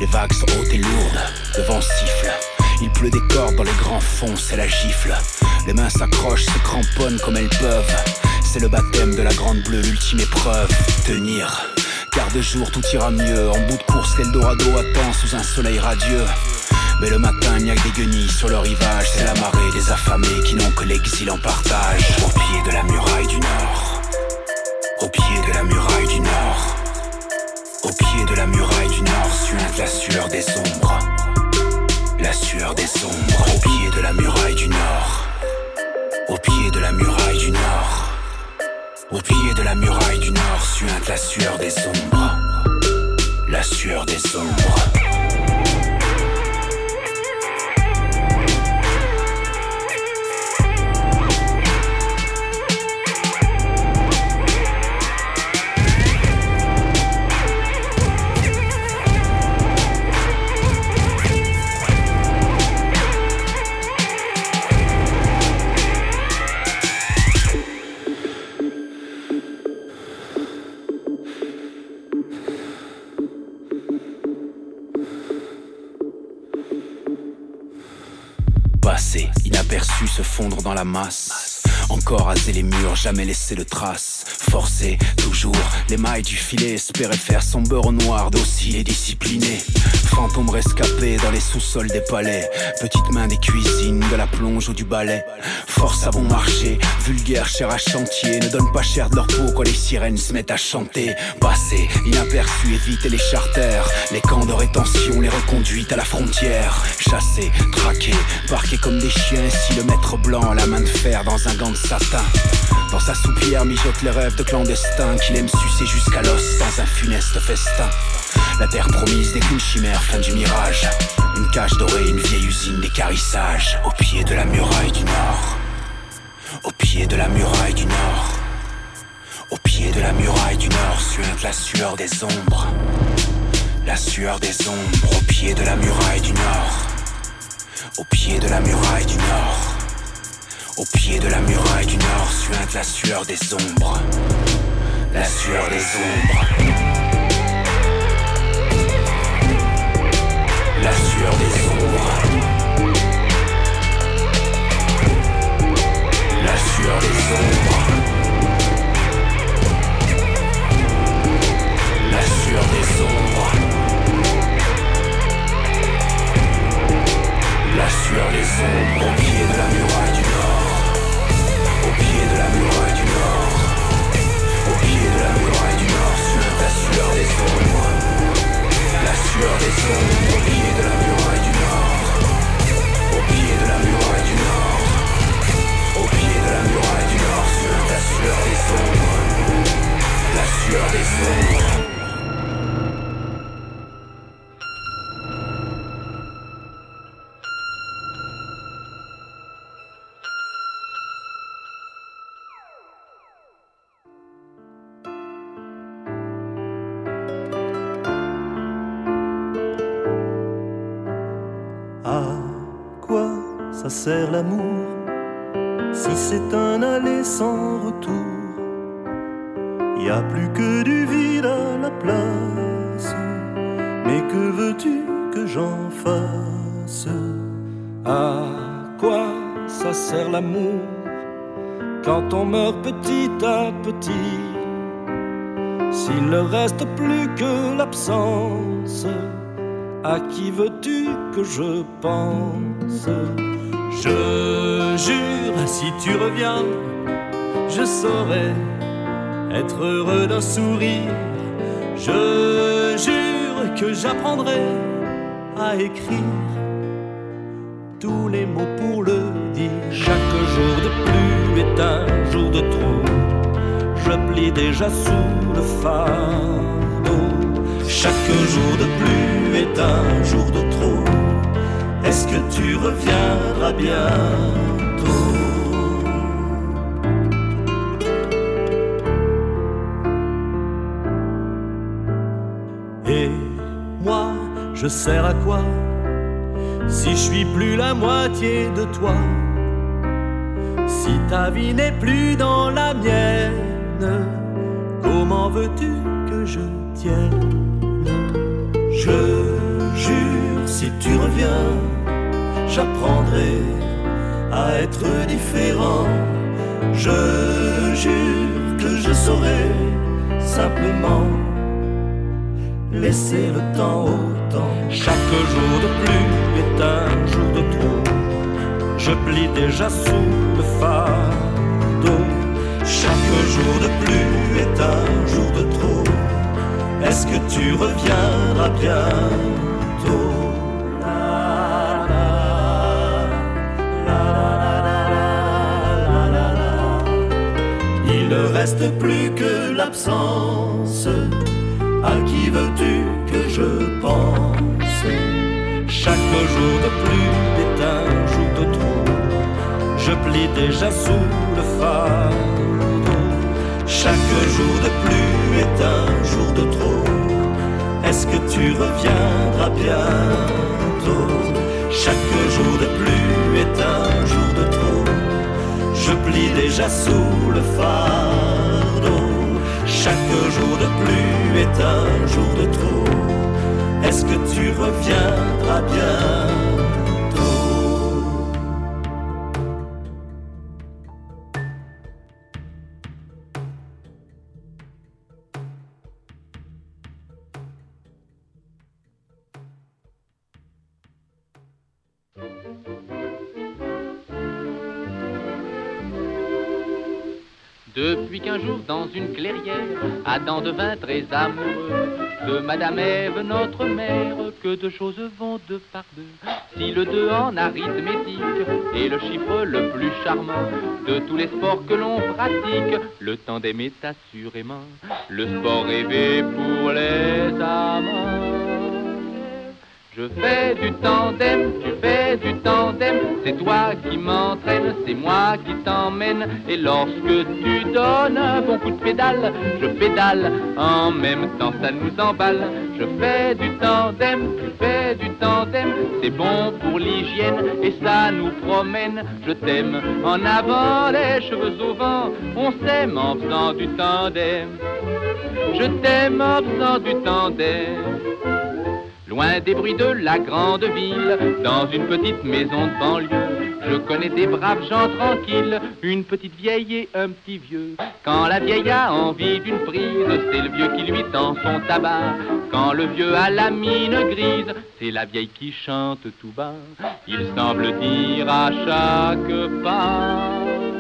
Les vagues sont hautes et lourdes, le vent siffle. Il pleut des cordes dans les grands fonds, c'est la gifle. Les mains s'accrochent, se cramponnent comme elles peuvent. C'est le baptême de la grande bleue, l'ultime épreuve. Tenir, car de jour tout ira mieux. En bout de course, l'Eldorado attend sous un soleil radieux. Mais le matin, il n'y a que des guenilles sur le rivage. C'est la marée des affamés qui n'ont que l'exil en partage. Au pied de la muraille du Nord. Au pied de la muraille du Nord. Au pied de la muraille du Nord suinte la sueur des ombres. La sueur des ombres. Au pied de la muraille du Nord. Au pied de la muraille du Nord. Au pied de la muraille du Nord suinte la sueur des ombres. La sueur des ombres. Dans la masse. Encore raser les murs, jamais laisser de traces. Forcer, toujours, les mailles du filet, espérer faire son beurre noir, docile et discipliné. Fantôme rescapé dans les sous-sols des palais. Petite main des cuisines, de la plonge ou du balai. Force à bon marché, vulgaire, cher à chantier. Ne donne pas cher de leur peau quand les sirènes se mettent à chanter. Passer, inaperçu, éviter les charters. Les camps de rétention, les reconduites à la frontière. Chasser, traquer, parquer comme des chiens. Si le maître blanc, la main de fer dans un gant de satin. Dans sa soupière mijote les rêves de clandestins qu'il aime sucer jusqu'à l'os dans un funeste festin. La terre promise qu'une chimère, fin du mirage. Une cage dorée, une vieille usine d'écarissage. Au pied de la muraille du Nord. Au pied de la muraille du Nord. Au pied de la muraille du Nord suinte la sueur des ombres. La sueur des ombres au pied de la muraille du Nord. Au pied de la muraille du Nord. Au pied de la muraille du Nord suinte la sueur des ombres. La sueur des ombres. La sueur des ombres. La sueur des ombres. La sueur des ombres. La sueur des ombres au pied de la muraille sueur des ombres. La sueur des ombres au pied de la muraille du Nord. Au pied de la muraille du Nord. Au pied de la muraille du Nord suinte la sueur des ombres. La sueur des ombres. L'amour. Si c'est un aller sans retour Y a plus que du vide à la place. Mais que veux-tu que j'en fasse? À quoi ça sert l'amour quand on meurt petit à petit? S'il ne reste plus que l'absence, à qui veux-tu que je pense? Je jure, si tu reviens, je saurai être heureux d'un sourire. Je jure que j'apprendrai à écrire tous les mots pour le dire. Chaque jour de pluie est un jour de trop. Je plie déjà sous le fardeau. Chaque jour de pluie est un jour de trop. Est-ce que tu reviendras bientôt Et moi, je sers à quoi si je suis plus la moitié de toi? Si ta vie n'est plus dans la mienne, comment veux-tu que je tienne? Je jure, si tu reviens, j'apprendrai à être différent. Je jure que je saurai simplement laisser le temps au temps. Chaque jour de plus est un jour de trop. Je plie déjà sous le fardeau. Chaque jour de plus est un jour de trop. Est-ce que tu reviendras bientôt? Reste plus que l'absence. À qui veux-tu que je pense? Chaque jour de plus est un jour de trop. Je plie déjà sous le fardeau. Chaque jour de plus est un jour de trop. Est-ce que tu reviendras bientôt? Chaque jour de plus Je plie déjà sous le fardeau. Chaque jour de plus est un jour de trop. Est-ce que tu reviendras bientôt qu'un jour dans une clairière, Adam devint très amoureux de Madame Ève, notre mère, que deux choses vont deux par deux. Si le deux en arithmétique est le chiffre le plus charmant de tous les sports que l'on pratique, le tandem est assurément le sport rêvé pour les amants. Je fais du tandem, tu fais du tandem, c'est toi qui m'entraîne, c'est moi qui t'emmène. Et lorsque tu donnes un bon coup de pédale, je pédale, en même temps ça nous emballe. Je fais du tandem, tu fais du tandem, c'est bon pour l'hygiène et ça nous promène. Je t'aime en avant les cheveux au vent, on s'aime en faisant du tandem. Je t'aime en faisant du tandem. Loin des bruits de la grande ville, dans une petite maison de banlieue, je connais des braves gens tranquilles, une petite vieille et un petit vieux. Quand la vieille a envie d'une prise, c'est le vieux qui lui tend son tabac. Quand le vieux a la mine grise, c'est la vieille qui chante tout bas. Il semble dire à chaque pas.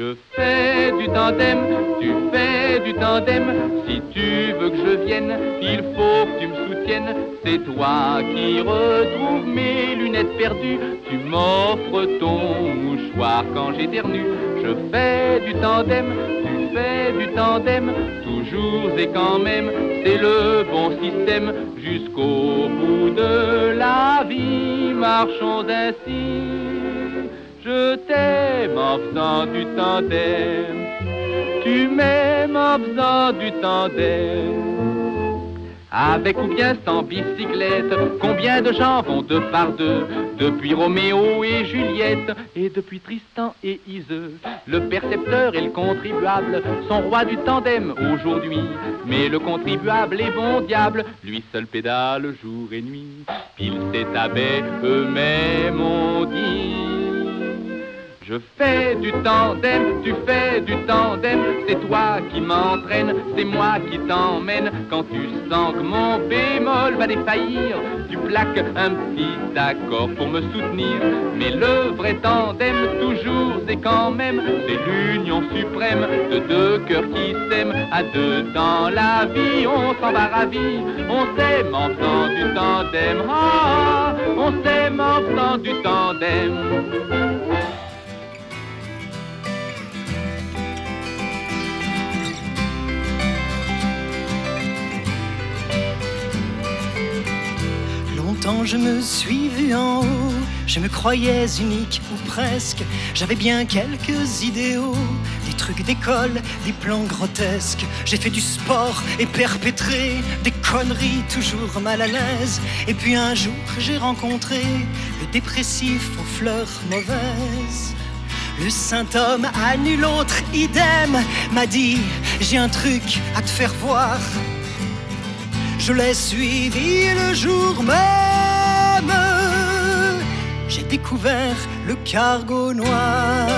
Je fais du tandem, tu fais du tandem. Si tu veux que je vienne, il faut que tu me soutiennes. C'est toi qui retrouves mes lunettes perdues. Tu m'offres ton mouchoir quand j'éternue. Je fais du tandem, tu fais du tandem. Toujours et quand même, c'est le bon système. Jusqu'au bout de la vie, marchons ainsi. Je t'aime en faisant du tandem. Tu m'aimes en faisant du tandem. Avec ou bien sans bicyclette, combien de gens vont deux par deux? Depuis Roméo et Juliette, et depuis Tristan et Iseux. Le percepteur et le contribuable sont rois du tandem aujourd'hui. Mais le contribuable est bon diable, lui seul pédale jour et nuit. Pile c'est abbé, eux-mêmes dit. Je fais du tandem, tu fais du tandem, c'est toi qui m'entraîne, c'est moi qui t'emmène. Quand tu sens que mon bémol va défaillir, tu plaques un petit accord pour me soutenir. Mais le vrai tandem, toujours et quand même, c'est l'union suprême de deux cœurs qui s'aiment. À deux dans la vie, on s'en va ravi, on s'aime en faisant du tandem. Ah, on s'aime en faisant du tandem. Quand je me suis vu en haut, je me croyais unique ou presque. J'avais bien quelques idéaux, des trucs d'école, des plans grotesques. J'ai fait du sport et perpétré des conneries toujours mal à l'aise. Et puis un jour, j'ai rencontré le dépressif aux fleurs mauvaises. Le saint homme à nul autre idem m'a dit J'ai un truc à te faire voir. Je l'ai suivi le jour même. J'ai découvert le cargo noir.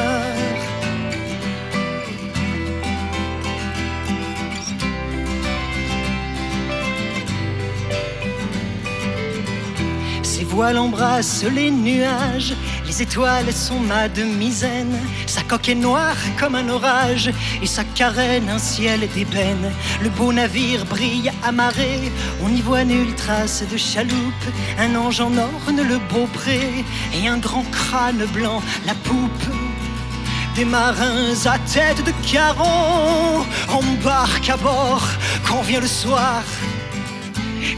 Ses voiles embrassent les nuages, les étoiles sont ma demi-zaine. Sa coque est noire comme un orage et sa carène un ciel d'ébène. Le beau navire brille amarré, on n'y voit nulle trace de chaloupe. Un ange en orne le beau pré et un grand crâne blanc la poupe. Des marins à tête de caron embarquent à bord quand vient le soir.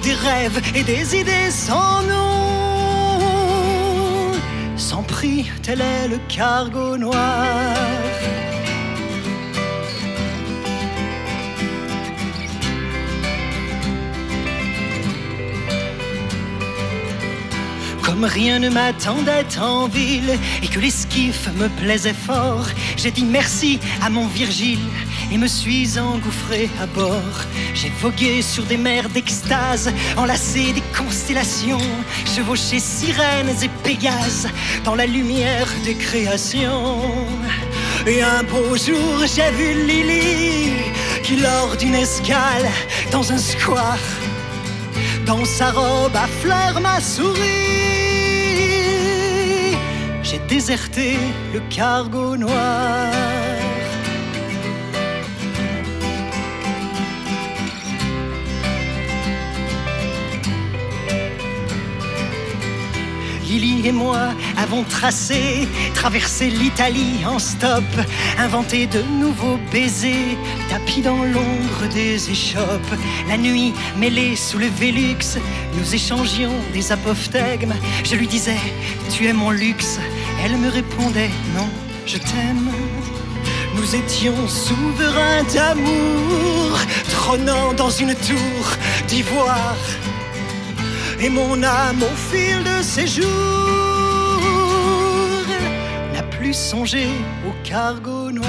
Des rêves et des idées sans nom, sans prix, tel est le cargo noir. Comme rien ne m'attendait en ville et que l'esquif me plaisait fort, j'ai dit merci à mon Virgile et me suis engouffré à bord. J'ai vogué sur des mers d'extase, enlacé des constellations, chevauché sirènes et pégases dans la lumière des créations. Et un beau jour, j'ai vu Lily qui, lors d'une escale dans un square, dans sa robe à fleurs m'a souri. J'ai déserté le cargo noir. Lily et moi avons tracé, traversé l'Italie en stop, inventé de nouveaux baisers, tapis dans l'ombre des échoppes. La nuit, mêlée sous le Vélux, nous échangions des apophthegmes. Je lui disais, tu es mon luxe. Elle me répondait, non, je t'aime. Nous étions souverains d'amour, trônant dans une tour d'ivoire. Et mon âme au fil de ces jours n'a plus songé au cargo noir.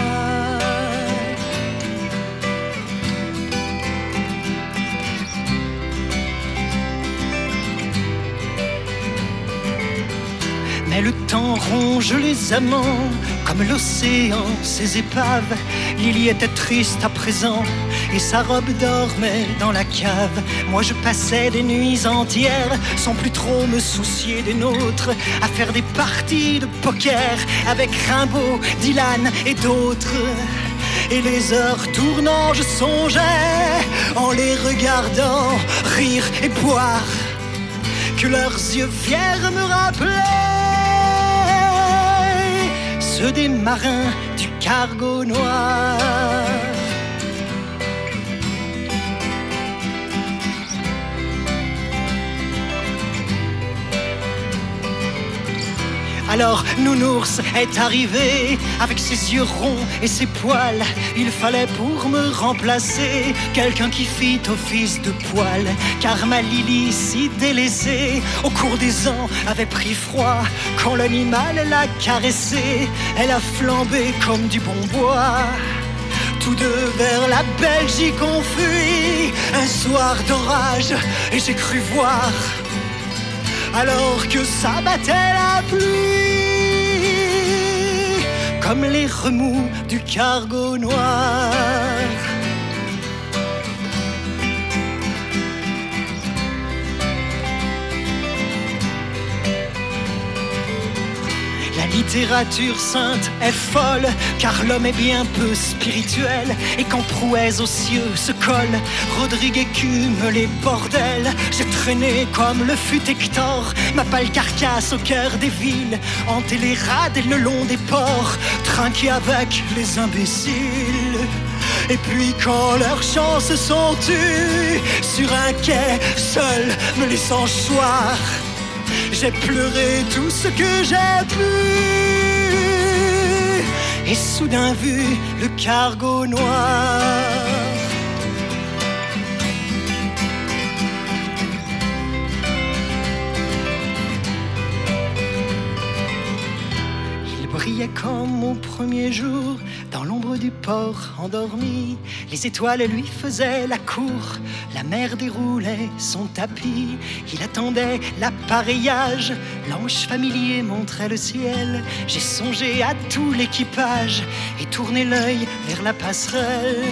Mais le temps ronge les amants comme l'océan ses épaves. Lily était triste à présent et sa robe dormait dans la cave. Moi je passais des nuits entières sans plus trop me soucier des nôtres, à faire des parties de poker avec Rimbaud, Dylan et d'autres. Et les heures tournant, je songeais en les regardant rire et boire que leurs yeux fiers me rappelaient ceux des marins du cargo noir. Alors Nounours est arrivé avec ses yeux ronds et ses poils. Il fallait pour me remplacer quelqu'un qui fit office de poil. Car ma Lily si délaissée au cours des ans avait pris froid. Quand l'animal l'a caressé, elle a flambé comme du bon bois. Tous deux vers la Belgique on fuit un soir d'orage et j'ai cru voir alors que s'abattait la pluie, comme les remous du cargo noir. Littérature sainte est folle, car l'homme est bien peu spirituel. Et quand prouesse aux cieux se colle, Rodrigue écume les bordels. J'ai traîné comme le fut Hector, ma pâle carcasse au cœur des villes, hanté les rades et le long des ports, trinqué avec les imbéciles. Et puis quand leurs chants se sont tus sur un quai, seul me laissant choir J'ai pleuré tout ce que j'ai pu. Et soudain vu le cargo noir. Il brillait comme au premier jour port endormi. Les étoiles lui faisaient la cour, la mer déroulait son tapis. Il attendait l'appareillage, l'ange familier montrait le ciel. J'ai songé à tout l'équipage et tourné l'œil vers la passerelle.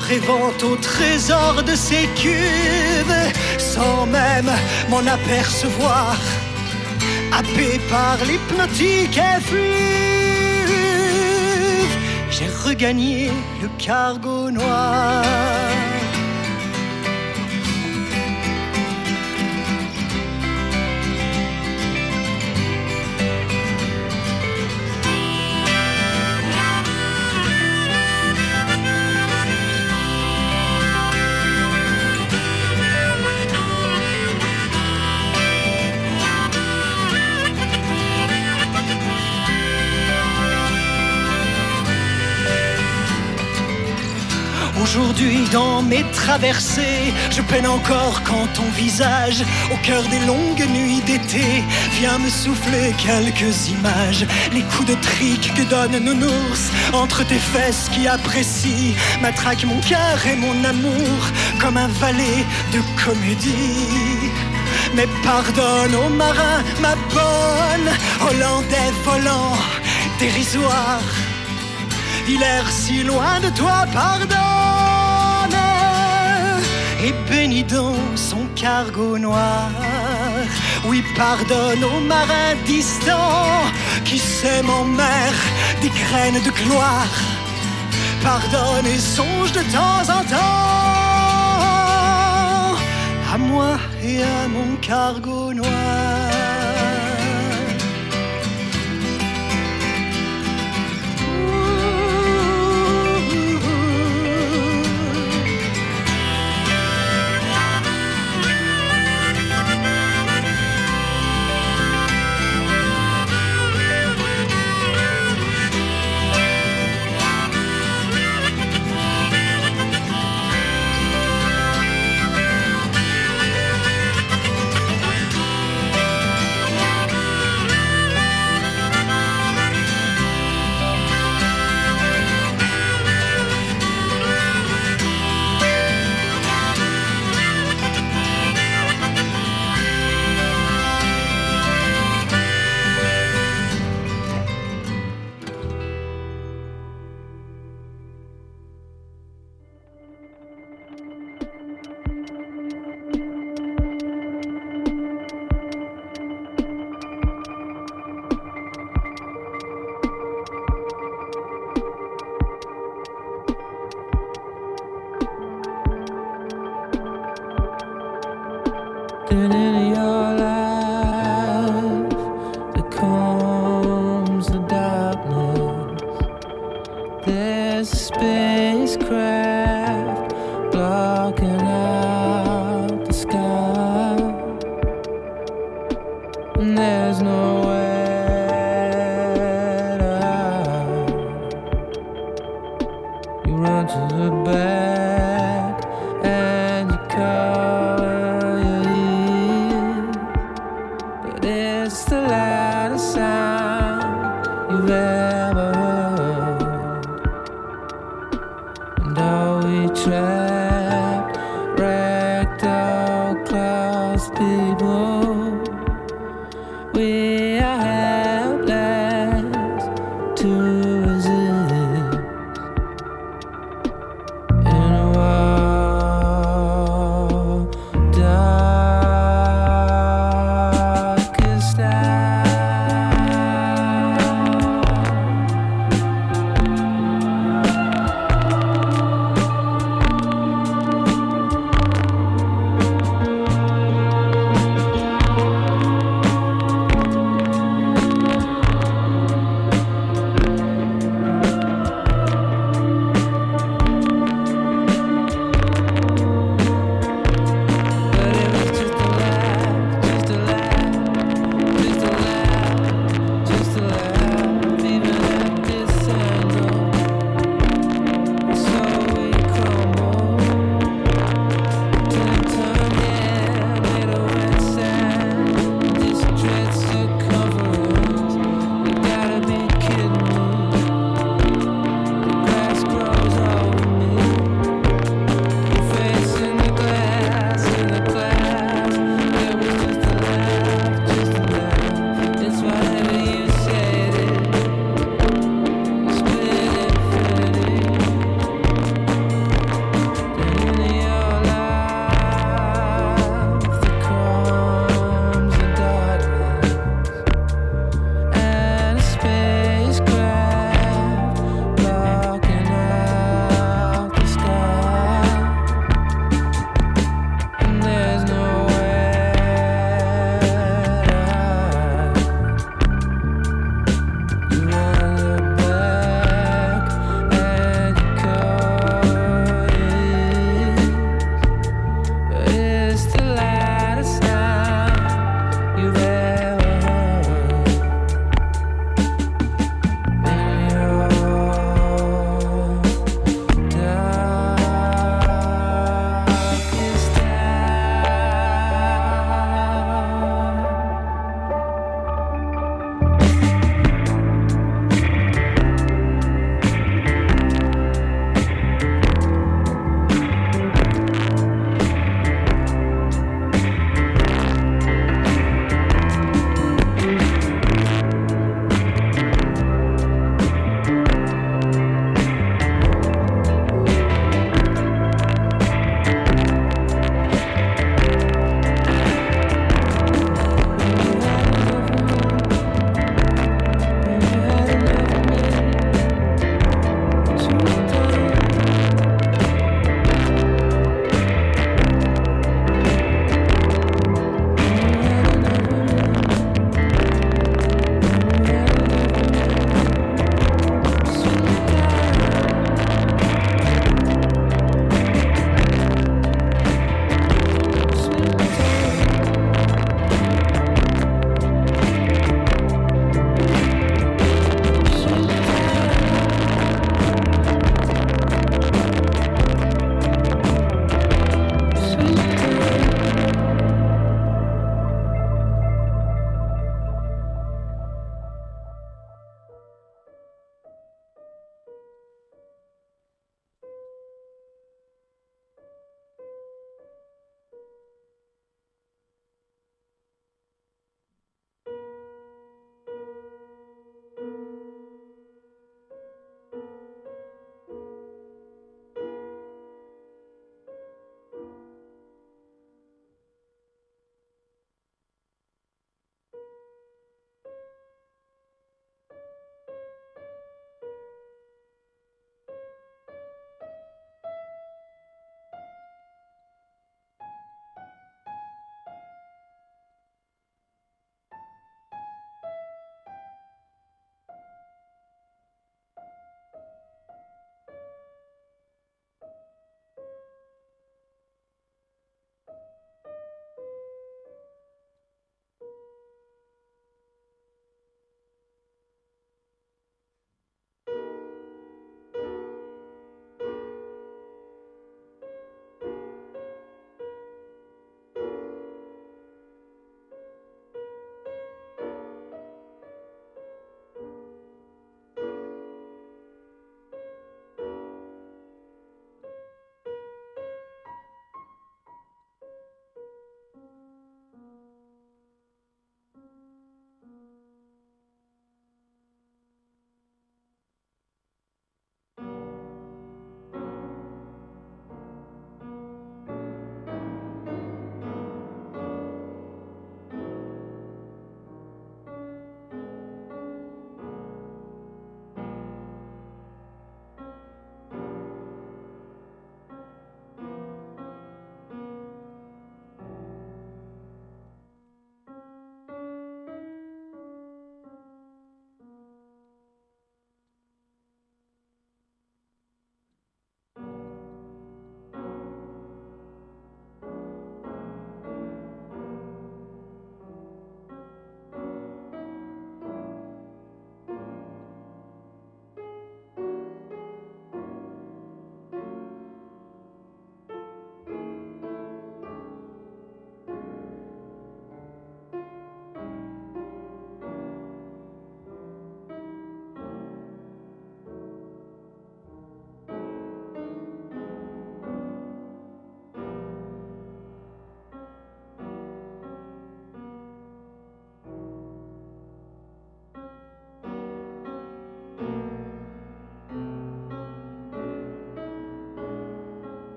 Rêvant au trésor de ces cuves, sans même m'en apercevoir happé par l'hypnotique effluve, j'ai regagné le cargo noir. Aujourd'hui, dans mes traversées, je peine encore quand ton visage, au cœur des longues nuits d'été, vient me souffler quelques images. Les coups de trique que donne nounours entre tes fesses qui apprécient, matraque mon cœur et mon amour comme un valet de comédie. Mais pardonne aux marins, ma bonne, hollandais volant, dérisoire. Il si loin de toi, pardonne et bénis donc son cargo noir. Oui, pardonne aux marins distants qui sèment en mer des graines de gloire. Pardonne et songe de temps en temps à moi et à mon cargo noir.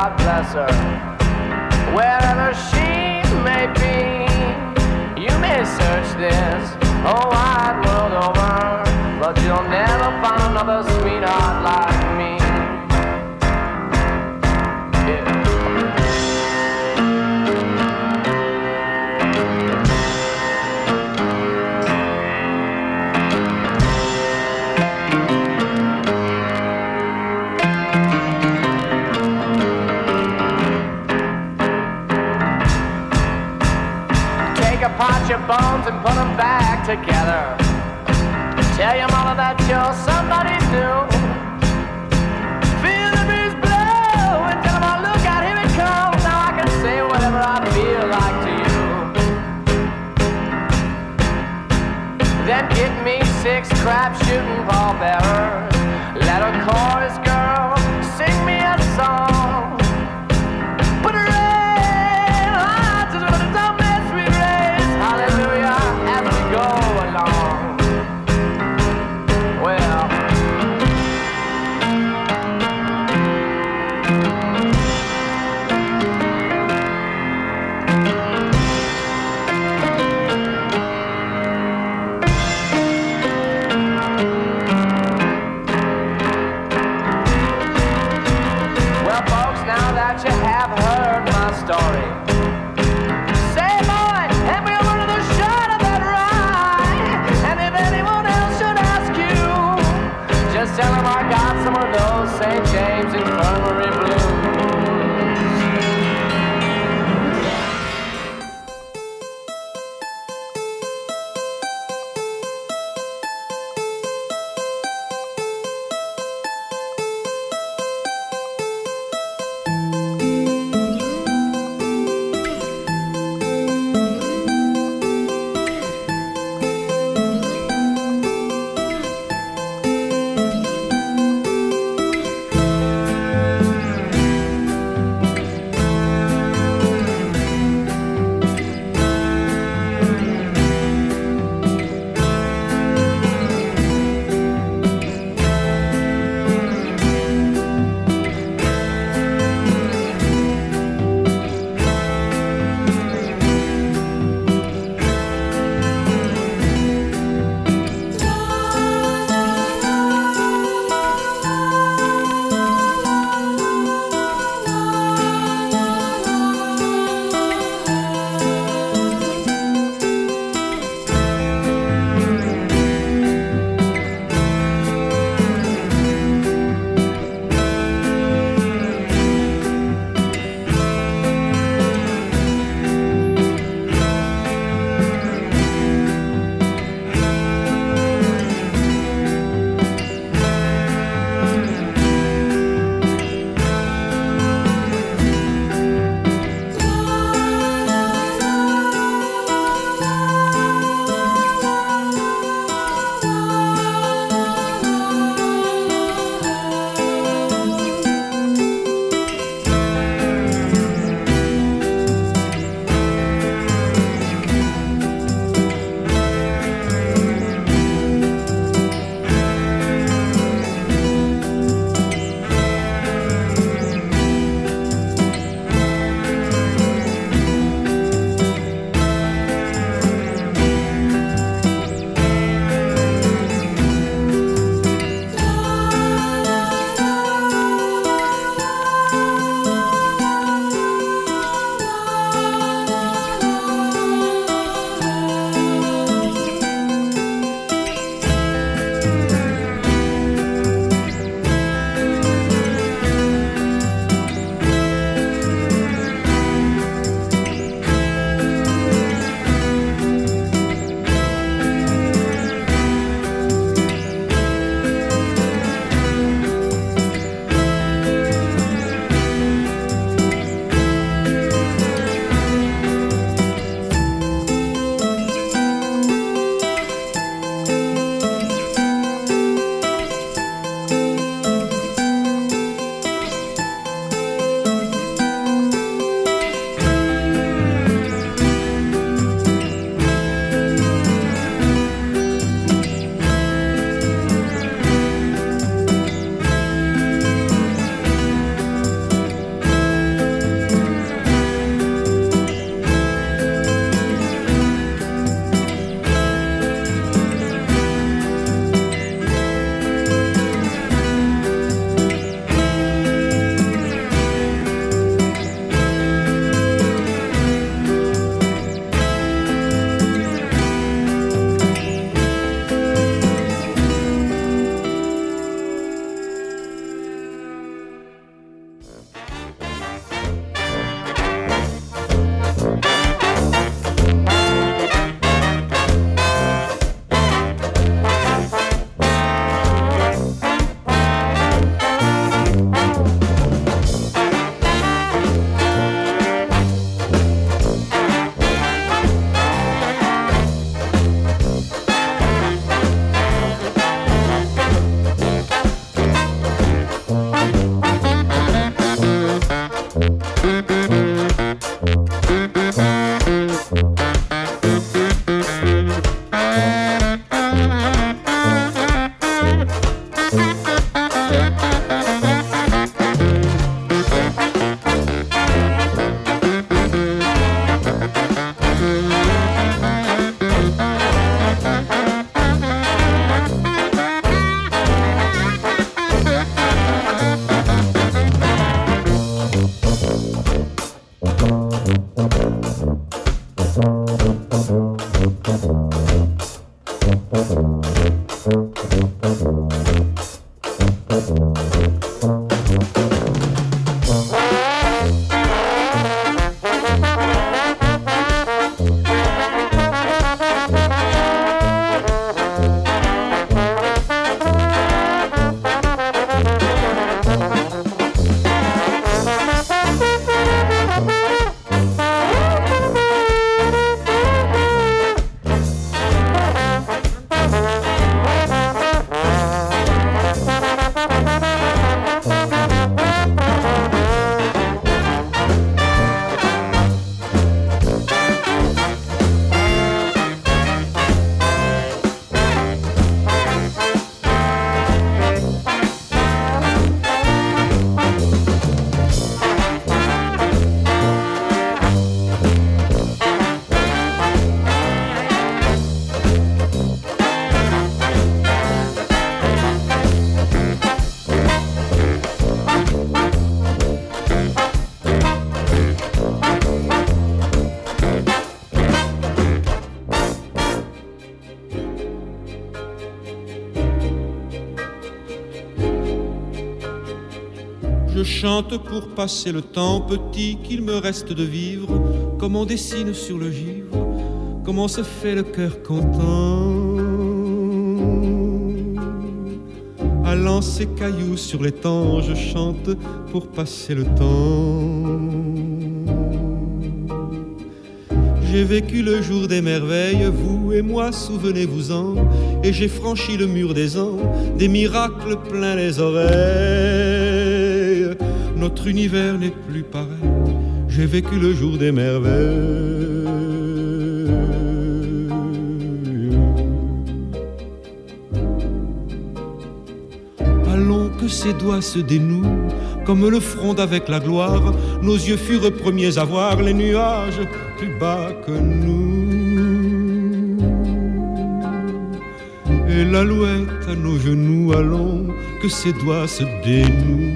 God bless her. Wherever she may be, you may search this whole wide world over, but you'll never find another sweetheart like your bones and put them back together. Tell your mother that you're somebody new. Feel the breeze blow and tell 'em, oh, look out, here it comes. Now I can say whatever I feel like to you. Then get me six crap shooting pallbearers. Let a chorus girl chante pour passer le temps petit qu'il me reste de vivre, comme on dessine sur le givre, comment se fait le cœur content. Allant ses cailloux sur les temps, je chante pour passer le temps. J'ai vécu le jour des merveilles, vous et moi, souvenez-vous-en, et j'ai franchi le mur des ans, des miracles plein les oreilles. Notre univers n'est plus pareil, j'ai vécu le jour des merveilles. Allons que ses doigts se dénouent, comme le front avec la gloire, nos yeux furent premiers à voir les nuages plus bas que nous. Et l'alouette à nos genoux, allons que ses doigts se dénouent.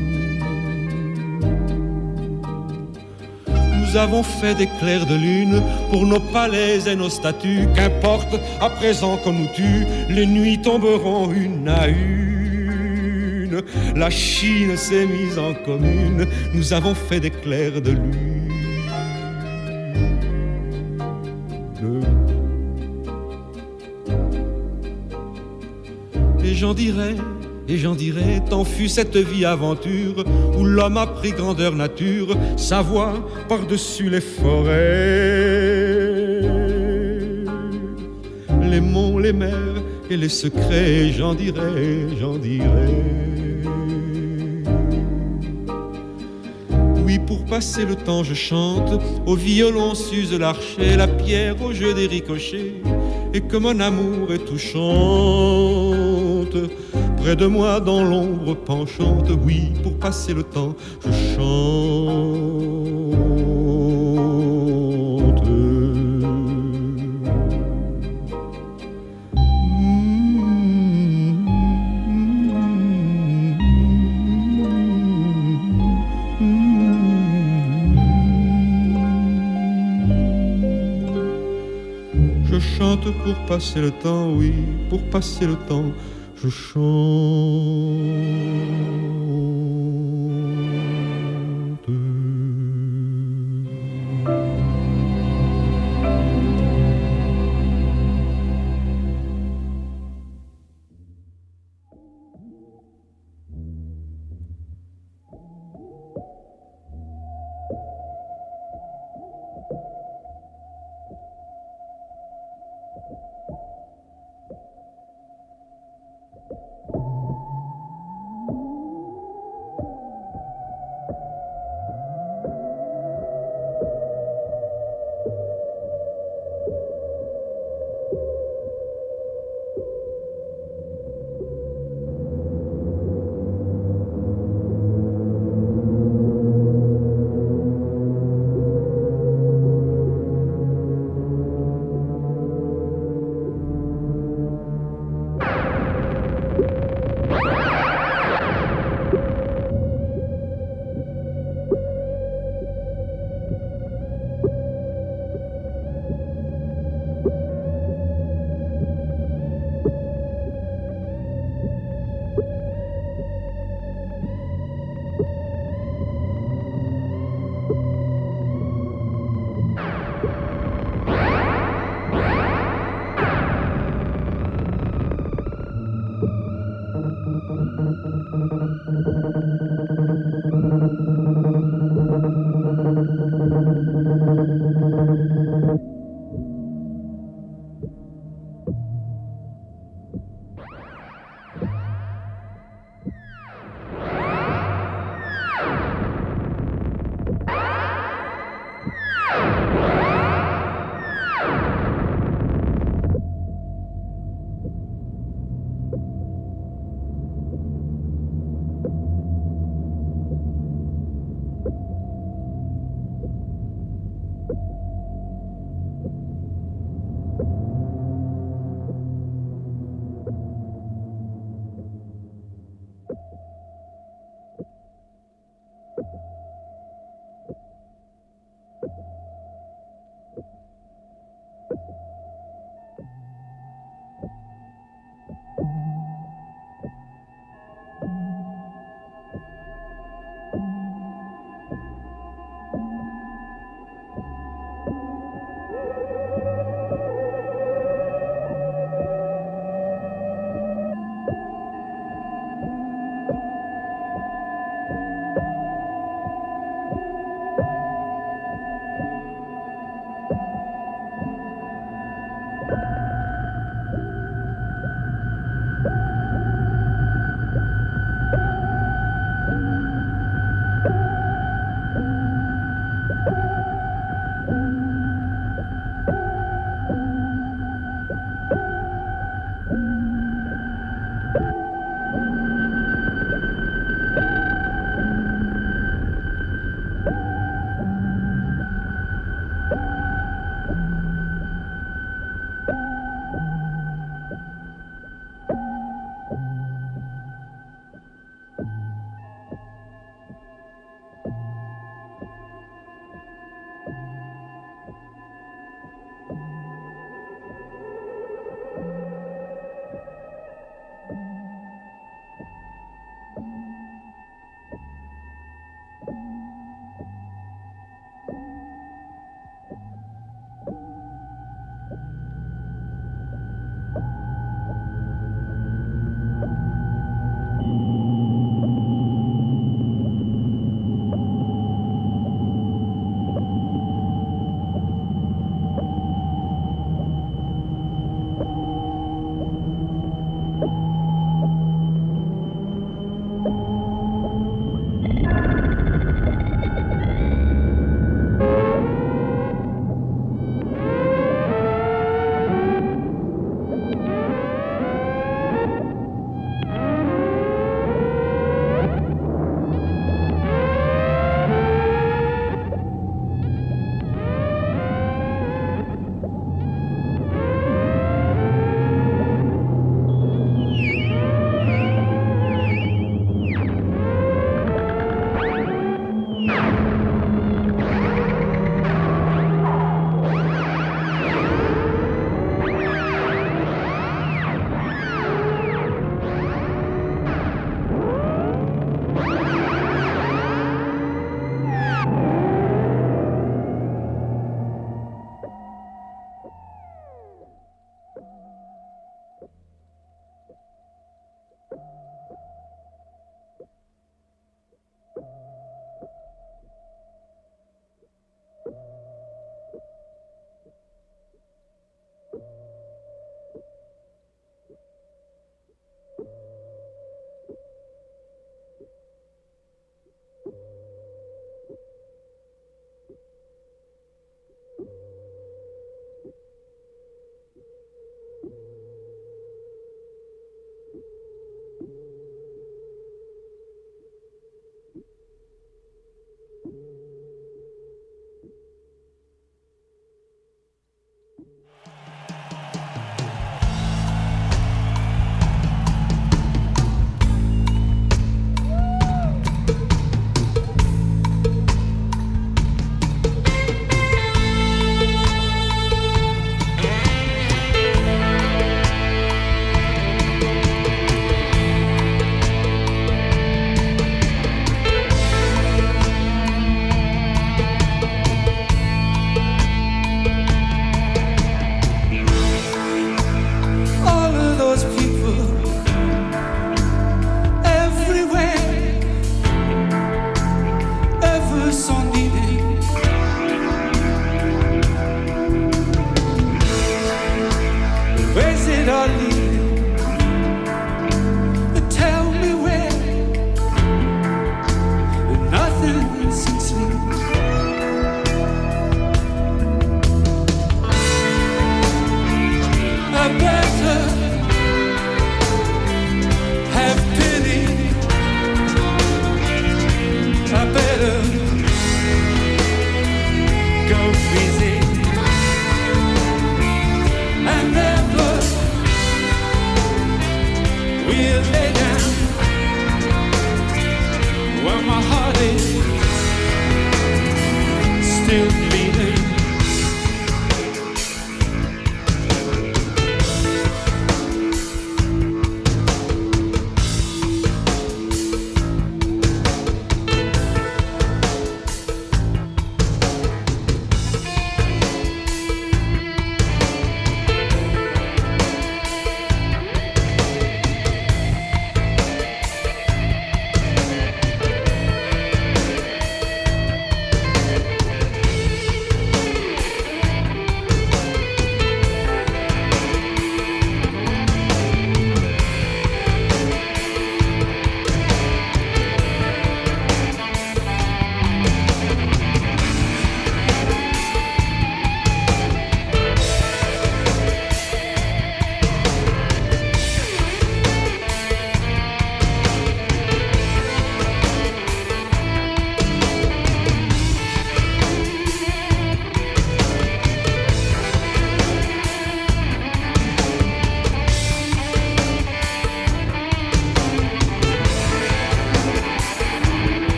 Nous avons fait des clairs de lune pour nos palais et nos statues. Qu'importe, à présent qu'on nous tue, les nuits tomberont une à une. La Chine s'est mise en commune, nous avons fait des clairs de lune. Et j'en dirai, et j'en dirai, tant fut cette vie aventure où l'homme a pris grandeur nature, sa voix par-dessus les forêts. Les monts, les mers et les secrets, j'en dirai, j'en dirai. Oui, pour passer le temps, je chante, au violon s'use l'archer, la pierre au jeu des ricochets, et que mon amour est touchante. Près de moi, dans l'ombre penchante, oui, pour passer le temps, je chante. Je chante pour passer le temps, oui, pour passer le temps, je